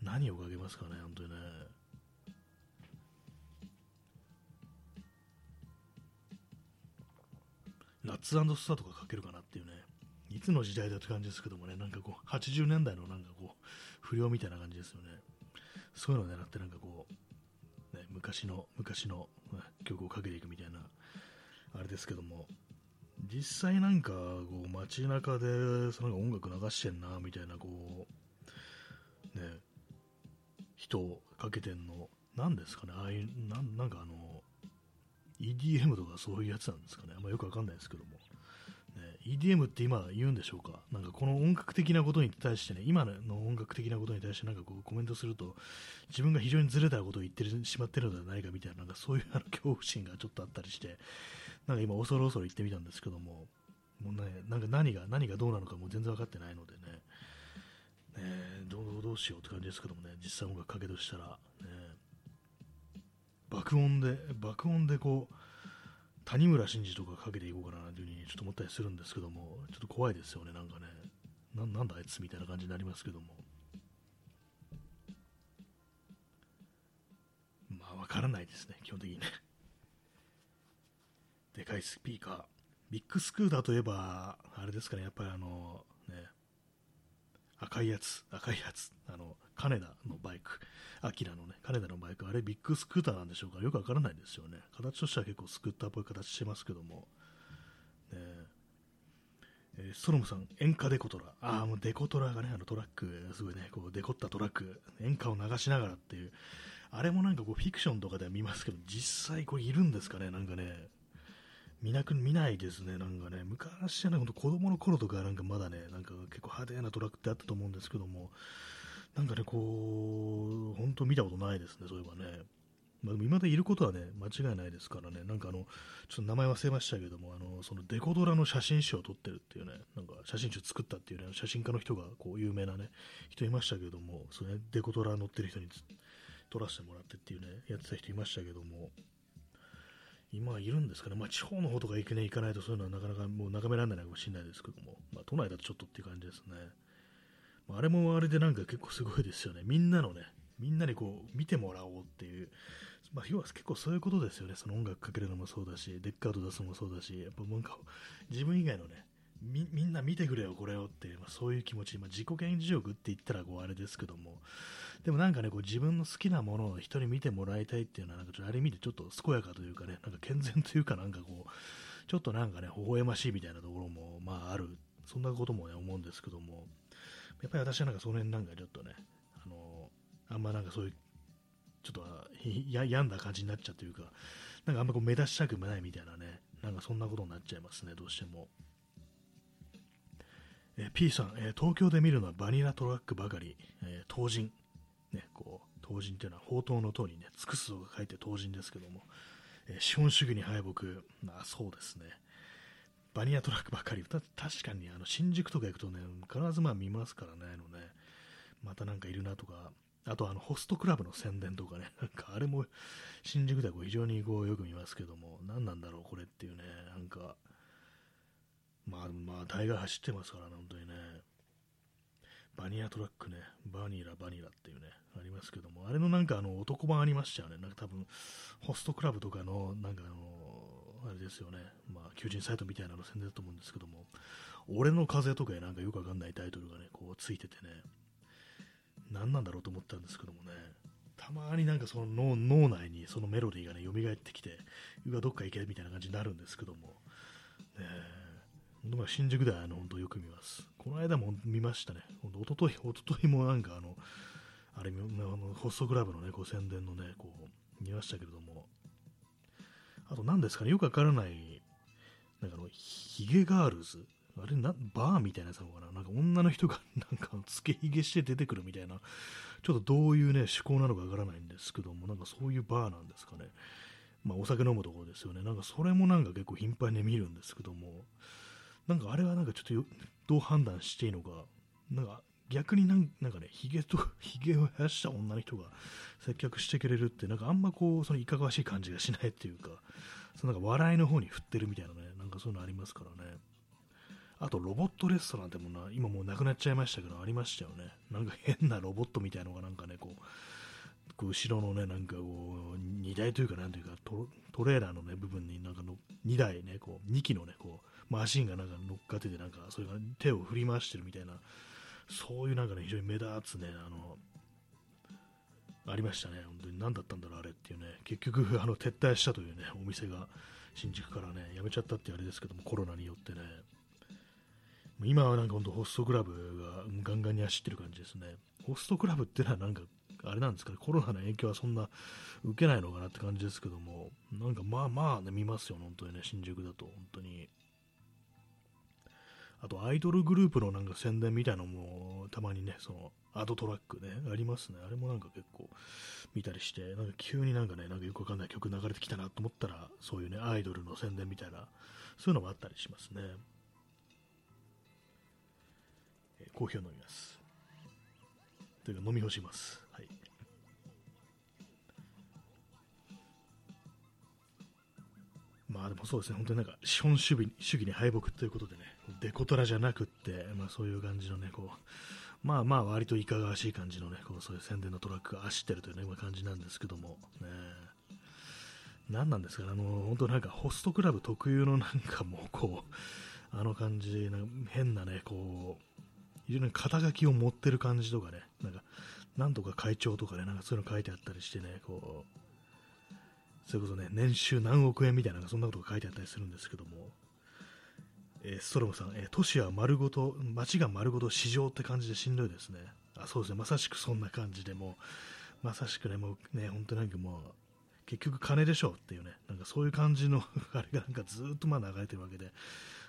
何をかけますかね、本当にね。ツスターとかかけるかなっていうね、いつの時代だって感じですけどもね、なんかこう、80年代のなんかこう、不良みたいな感じですよね。そういうのを狙ってなんかこう、ね、昔の、昔の曲をかけていくみたいな、あれですけども、実際なんか、こう、街中で、その音楽流してんな、みたいな、こう、ね、人をかけてんの、何ですかね、ああいう、なんかあの、EDM とかそういうやつなんですかね、あんまよくわかんないですけども、ね、EDM って今言うんでしょうか、なんかこの音楽的なことに対してね、今の音楽的なことに対してなんかこうコメントすると、自分が非常にずれたことを言ってしまってるのではないかみたいな、なんかそういう あの恐怖心がちょっとあったりして、なんか今、恐る恐る言ってみたんですけども、もうね、なんか何が、何がどうなのかもう全然分かってないのでね、ねどうどうしようって感じですけどもね、実際音楽かけとしたら、ね、爆音で、爆音でこう、谷村新司とかかけていこうかなというふうにちょっと思ったりするんですけども、ちょっと怖いですよね、なんかね。ななんだあいつみたいな感じになりますけども。まあ、わからないですね、基本的にね。でかいスピーカー。ビッグスクーターといえば、あれですかね、やっぱりあの、ね、赤いやつ、赤いやつ、あの、金田のバイク、アキラのね、金田のバイク、あれビッグスクーターなんでしょうか。よくわからないですよね。形としては結構スクーターっぽい形してますけども、ねえ。ー、ストロムさん、演歌デコトラ。ああ、もうデコトラがね、あのトラック、すごいね、こうデコったトラック、演歌を流しながらっていう、あれもなんかこうフィクションとかでは見ますけど、実際これいるんですかね、なんかね、見なく見ないですね、なんかね、昔はね、ほんと子供の頃とかなんかまだね、なんか結構派手なトラックってあったと思うんですけども、なんかね、こう、本当見たことないですね、そういえばね。まあ、今までいることはね、間違いないですからね、なんかあの、ちょっと名前忘れましたけども、あの、そのデコドラの写真集を撮ってるっていうね、なんか写真集作ったっていうね、写真家の人が、こう、有名なね、人いましたけども、それ、ね、デコドラ乗ってる人に撮らせてもらってっていうね、やってた人いましたけども、今いるんですかね、まあ、地方の方とか行くね、行かないとそういうのはなかなかもう眺められないかもしれないですけども、まあ、都内だとちょっとっていう感じですね。まあ、あれもあれでなんか結構すごいですよね。みんなのね、みんなにこう見てもらおうっていう、まあ、要は結構そういうことですよね。その音楽かけるのもそうだし、デッカード出すのもそうだし、やっぱなんか自分以外のね、みみんな見てくれよ、これをっていう、まあ、そういう気持ち、まあ、自己顕示欲って言ったらこうあれですけども、でもなんかね、こう自分の好きなものを人に見てもらいたいっていうのは、なんかちょっとある意味でちょっと健やかというかね、なんか健全というかなんかこう、ちょっとなんかね、微笑ましいみたいなところも、まあある、そんなこともね、思うんですけども、やっぱり私はなんかその辺なんかちょっとね、あのあんまなんかそういう、ちょっとや病んだ感じになっちゃうというか、なんかあんまこう目立ちたくもないみたいなね、なんかそんなことになっちゃいますね、どうしても。えー、P さん、えー、東京で見るのはバニラトラックばかり、えー、東人、ね、こう、東人というのは宝刀の塔にね、尽くすと書いて東人ですけども、えー、資本主義に敗北、まあそうですね。バニラトラックばっかり、確かにあの新宿とか行くとね、必ずまあ見ますからね、あのね、またなんかいるなとか、あとあのホストクラブの宣伝とかね、なんかあれも新宿ではこう非常にこうよく見ますけども、何なんだろうこれっていうね、なんか、まあまあ大概走ってますからね、本当にね。バニラトラックね、バニラ、バニラっていうね、ありますけども、あれのなんかあの男版ありましたよね。なんか多分、ホストクラブとかの、なんかあの、あれですよね、まあ、求人サイトみたいなの宣伝だと思うんですけども、俺の風とかなんかよくわかんないタイトルがね、こうついててね、何なんだろうと思ったんですけどもね、たまになんかその脳内にそのメロディーがね、蘇ってきて、うわ、どっか行けみたいな感じになるんですけども、ねま新宿ではあの本当よく見ます。この間も見ましたね。おととい、おとといもなんかあの、あれ、あのホストクラブのね、こう宣伝のね、こう、見ましたけれども、あと何ですかね、よくわからない、なんかあの、ヒゲガールズあれな、バーみたいなやつなのかななんか女の人が なんかつけひげして出てくるみたいな、ちょっとどういうね、趣向なのかわからないんですけども、なんかそういうバーなんですかね。まあお酒飲むところですよね。なんかそれもなんか結構頻繁に見るんですけども、なんかあれはなんかちょっとどう判断していいのか、なんか逆になんなんかね、ヒゲと、ヒゲを生やした女の人が接客してくれるって、なんかあんまこう、そのいかがわしい感じがしないっていうか、そのなんか笑いの方に振ってるみたいなね、なんかそういうのありますからね。あとロボットレストランってもな、今もうなくなっちゃいましたけど、ありましたよね。なんか変なロボットみたいのがなんかね、こう、こう後ろのね、なんかこう、荷台というか、なんというかト、トレーラーのね、部分になんかの2台ね、こう、2機のね、こう、マシンがなんか乗っかってて、なんか、それが手を振り回してるみたいな、そういうなんかね、非常に目立つね、あの、ありましたね、本当に何だったんだろう、あれっていうね、結局、あの撤退したというね、お店が新宿からね、辞めちゃったってあれですけども、コロナによってね、今はなんか本当、ホストクラブがガンガンに走ってる感じですね。ホストクラブってのはなんか、あれなんですかね、コロナの影響はそんな受けないのかなって感じですけども、なんかまあまあね、見ますよ、本当にね、新宿だと、本当に。あとアイドルグループのなんか宣伝みたいなのもたまにね、そのアドトラックね、ありますね。あれもなんか結構見たりして、なんか急になんかね、なんかよくわかんない曲流れてきたなと思ったら、そういうね、アイドルの宣伝みたいな、そういうのもあったりしますね。えー、コーヒーを飲みます。というか飲み干します。はい。まあでもそうですね、本当になんか資本主義主義に敗北ということでね、デコトラじゃなくって、まあそういう感じのね、こう、まあまあ割といかがわしい感じのね、こうそういう宣伝のトラックが走ってるというね、感じなんですけども、ね、何なんですかね、あの本当なんかホストクラブ特有のなんかもうこう、あの感じ、な変なね、こう、非常に肩書きを持ってる感じとかね、なんか、なんとか会長とかね、なんかそういうの書いてあったりしてね、こう、それこそね、年収何億円みたいな、そんなことが書いてあったりするんですけども、えー、ストロムさん、えー、都市は丸ごと、街が丸ごと市場って感じでしんどいですね。あそうですね、まさしくそんな感じでもまさしくね、もうね、本当なんかもう、結局金でしょっていうね、なんかそういう感じの あれがなんかずっとまあ流れてるわけで、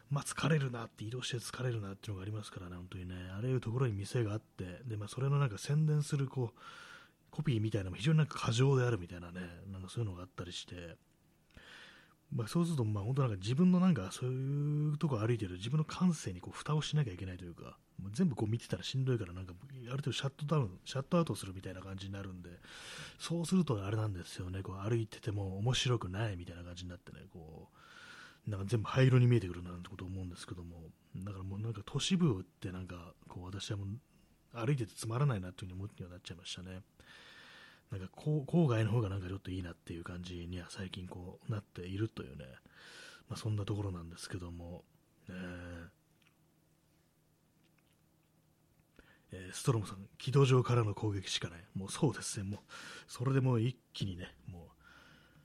まあ疲れるなって、移動して疲れるなっていうのがありますからね、本当にね、あらゆるところに店があって、で、まあそれのなんか宣伝するこう、コピーみたいなのも非常になんか過剰であるみたいなね、なんかそういうのがあったりして、まあ、そうすると、まあ、本当なんか自分のなんかそういうとこ歩いてる自分の感性にこう蓋をしなきゃいけないというか、もう全部こう見てたらしんどいから、なんかある程度シャットダウン、シャットアウトするみたいな感じになるんで、そうするとあれなんですよね、こう歩いてても面白くないみたいな感じになってね、こう、なんか全部灰色に見えてくるなんてこと思うんですけども、だからもうなんか都市部ってなんか、こう私はもう歩いててつまらないなというふうに思ってようになっちゃいましたね。なんか郊外の方がなんかちょっといいなっていう感じには最近こうなっているというね、まあ、そんなところなんですけども、え。ー、ストロムさん、軌道上からの攻撃しかない。もうそうですね、もう、それでもう一気にね、も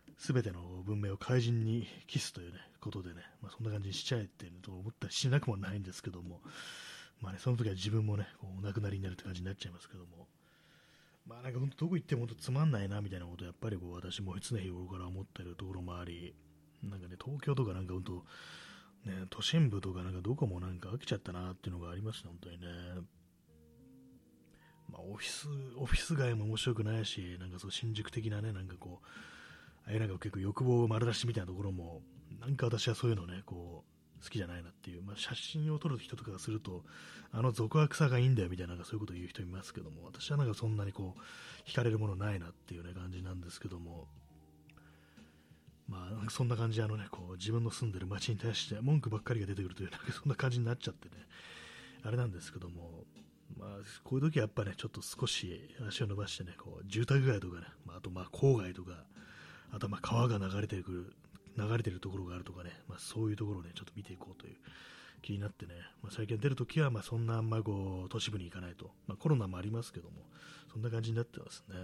う、すべての文明を怪人にキスというね、ことでね、まあ、そんな感じにしちゃえっていうと思ったりしなくもないんですけども、まあね、その時は自分もね、お亡くなりになるって感じになっちゃいますけども、まあなんか本当どこ行っても本当つまんないなみたいなことやっぱりこう私も常日頃から思ってるところもあり、なんかね、東京とかなんか本当、ね、都心部とかなんかどこもなんか飽きちゃったなっていうのがありました、本当にね。まあオフィス、オフィス街も面白くないし、なんかそう新宿的なね、なんかこう、ああいうなんか結構欲望丸出しみたいなところも、なんか私はそういうのね、こう、好きじゃないなっていう、まあ、写真を撮る人とかがすると、あの俗悪さがいいんだよみたいなそういうことを言う人いますけども、私はなんかそんなにこう、惹かれるものないなっていうね感じなんですけども、まあ、そんな感じであのね、こう自分の住んでる街に対して文句ばっかりが出てくるという、なんかそんな感じになっちゃってね、あれなんですけども、まあ、こういう時はやっぱね、ちょっと少し足を伸ばしてね、こう住宅街とかね、まあ、あとまあ郊外とか、あとまあ川が流れてくる流れてるところがあるとかね、まあ、そういうところをね、ちょっと見ていこうという気になってね、まあ、最近出るときは、まあ、そんなあんまこう、都市部に行かないと、まあ、コロナもありますけども、そんな感じになってますね。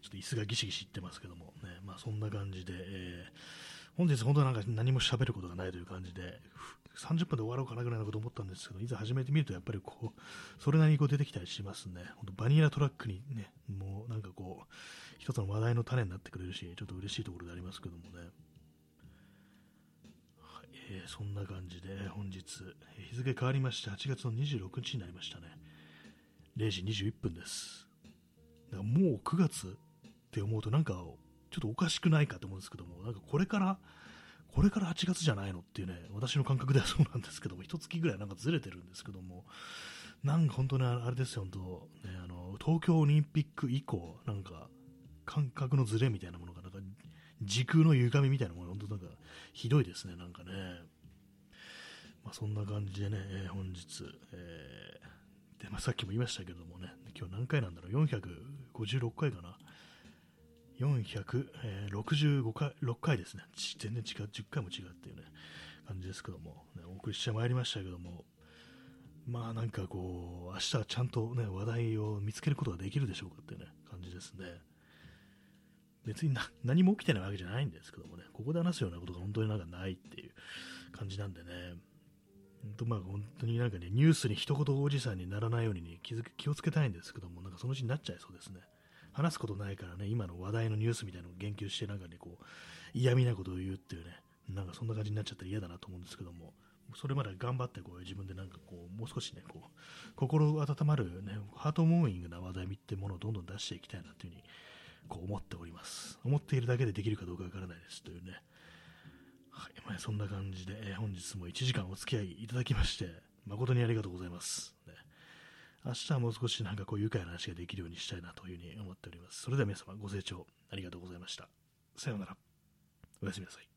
ちょっと椅子がギシギシいってますけども、ね、まあ、そんな感じで、えー、本日本当なんか何も喋ることがないという感じで、30分で終わろうかなぐらいのこと思ったんですけど、いざ始めてみるとやっぱりこう、それなりにこう出てきたりしますね。本当バニラトラックにね、もうなんかこう、一つの話題の種になってくれるし、ちょっと嬉しいところでありますけどもね。はい、えー、そんな感じで本日、日付変わりまして8月の26日になりましたね。0時21分です。だからもう9月って思うとなんかちょっとおかしくないかと思うんですけども、なんかこれからこれから8月じゃないのっていうね、私の感覚ではそうなんですけども、一月ぐらいなんかずれてるんですけども、なんか本当にあれですよ、本当、ね、あの東京オリンピック以降、なんか感覚のずれみたいなものが、なんか時空の歪みみたいなものが、本当なんかひどいですね、なんかね。まあ、そんな感じでね、えー、本日、えー、でまあ、さっきも言いましたけどもね、今日何回なんだろう、456回かな？465回、6回ですね。全然違う、10回も違うっていうね、感じですけども、ね、お送りしてまいりましたけども、まあなんかこう、明日はちゃんとね、話題を見つけることができるでしょうかっていうね、感じですね。別に 何も起きてないわけじゃないんですけどもね、ここで話すようなことが本当になんかないっていう感じなんでね、本当まあ本当になんかね、ニュースに一言おじさんにならないように、ね、気づ気をつけたいんですけども、なんかそのうちになっちゃいそうですね。話すことないからね、今の話題のニュースみたいなのを言及して、なんかね、こう、嫌味なことを言うっていうね、なんかそんな感じになっちゃったら嫌だなと思うんですけども、それまで頑張ってこう自分でなんかこう、もう少しね、こう、心温まるね、ハートモーイングな話題ってものをどんどん出していきたいなというふうに、こう思っております。思っているだけでできるかどうかわからないですというね。はい、まあ、そんな感じで、えー、本日も1時間お付き合いいただきまして、誠にありがとうございます。ね明日はもう少しなんかこう愉快な話ができるようにしたいなというふうに思っております。それでは皆様ご清聴ありがとうございました。さようなら。おやすみなさい。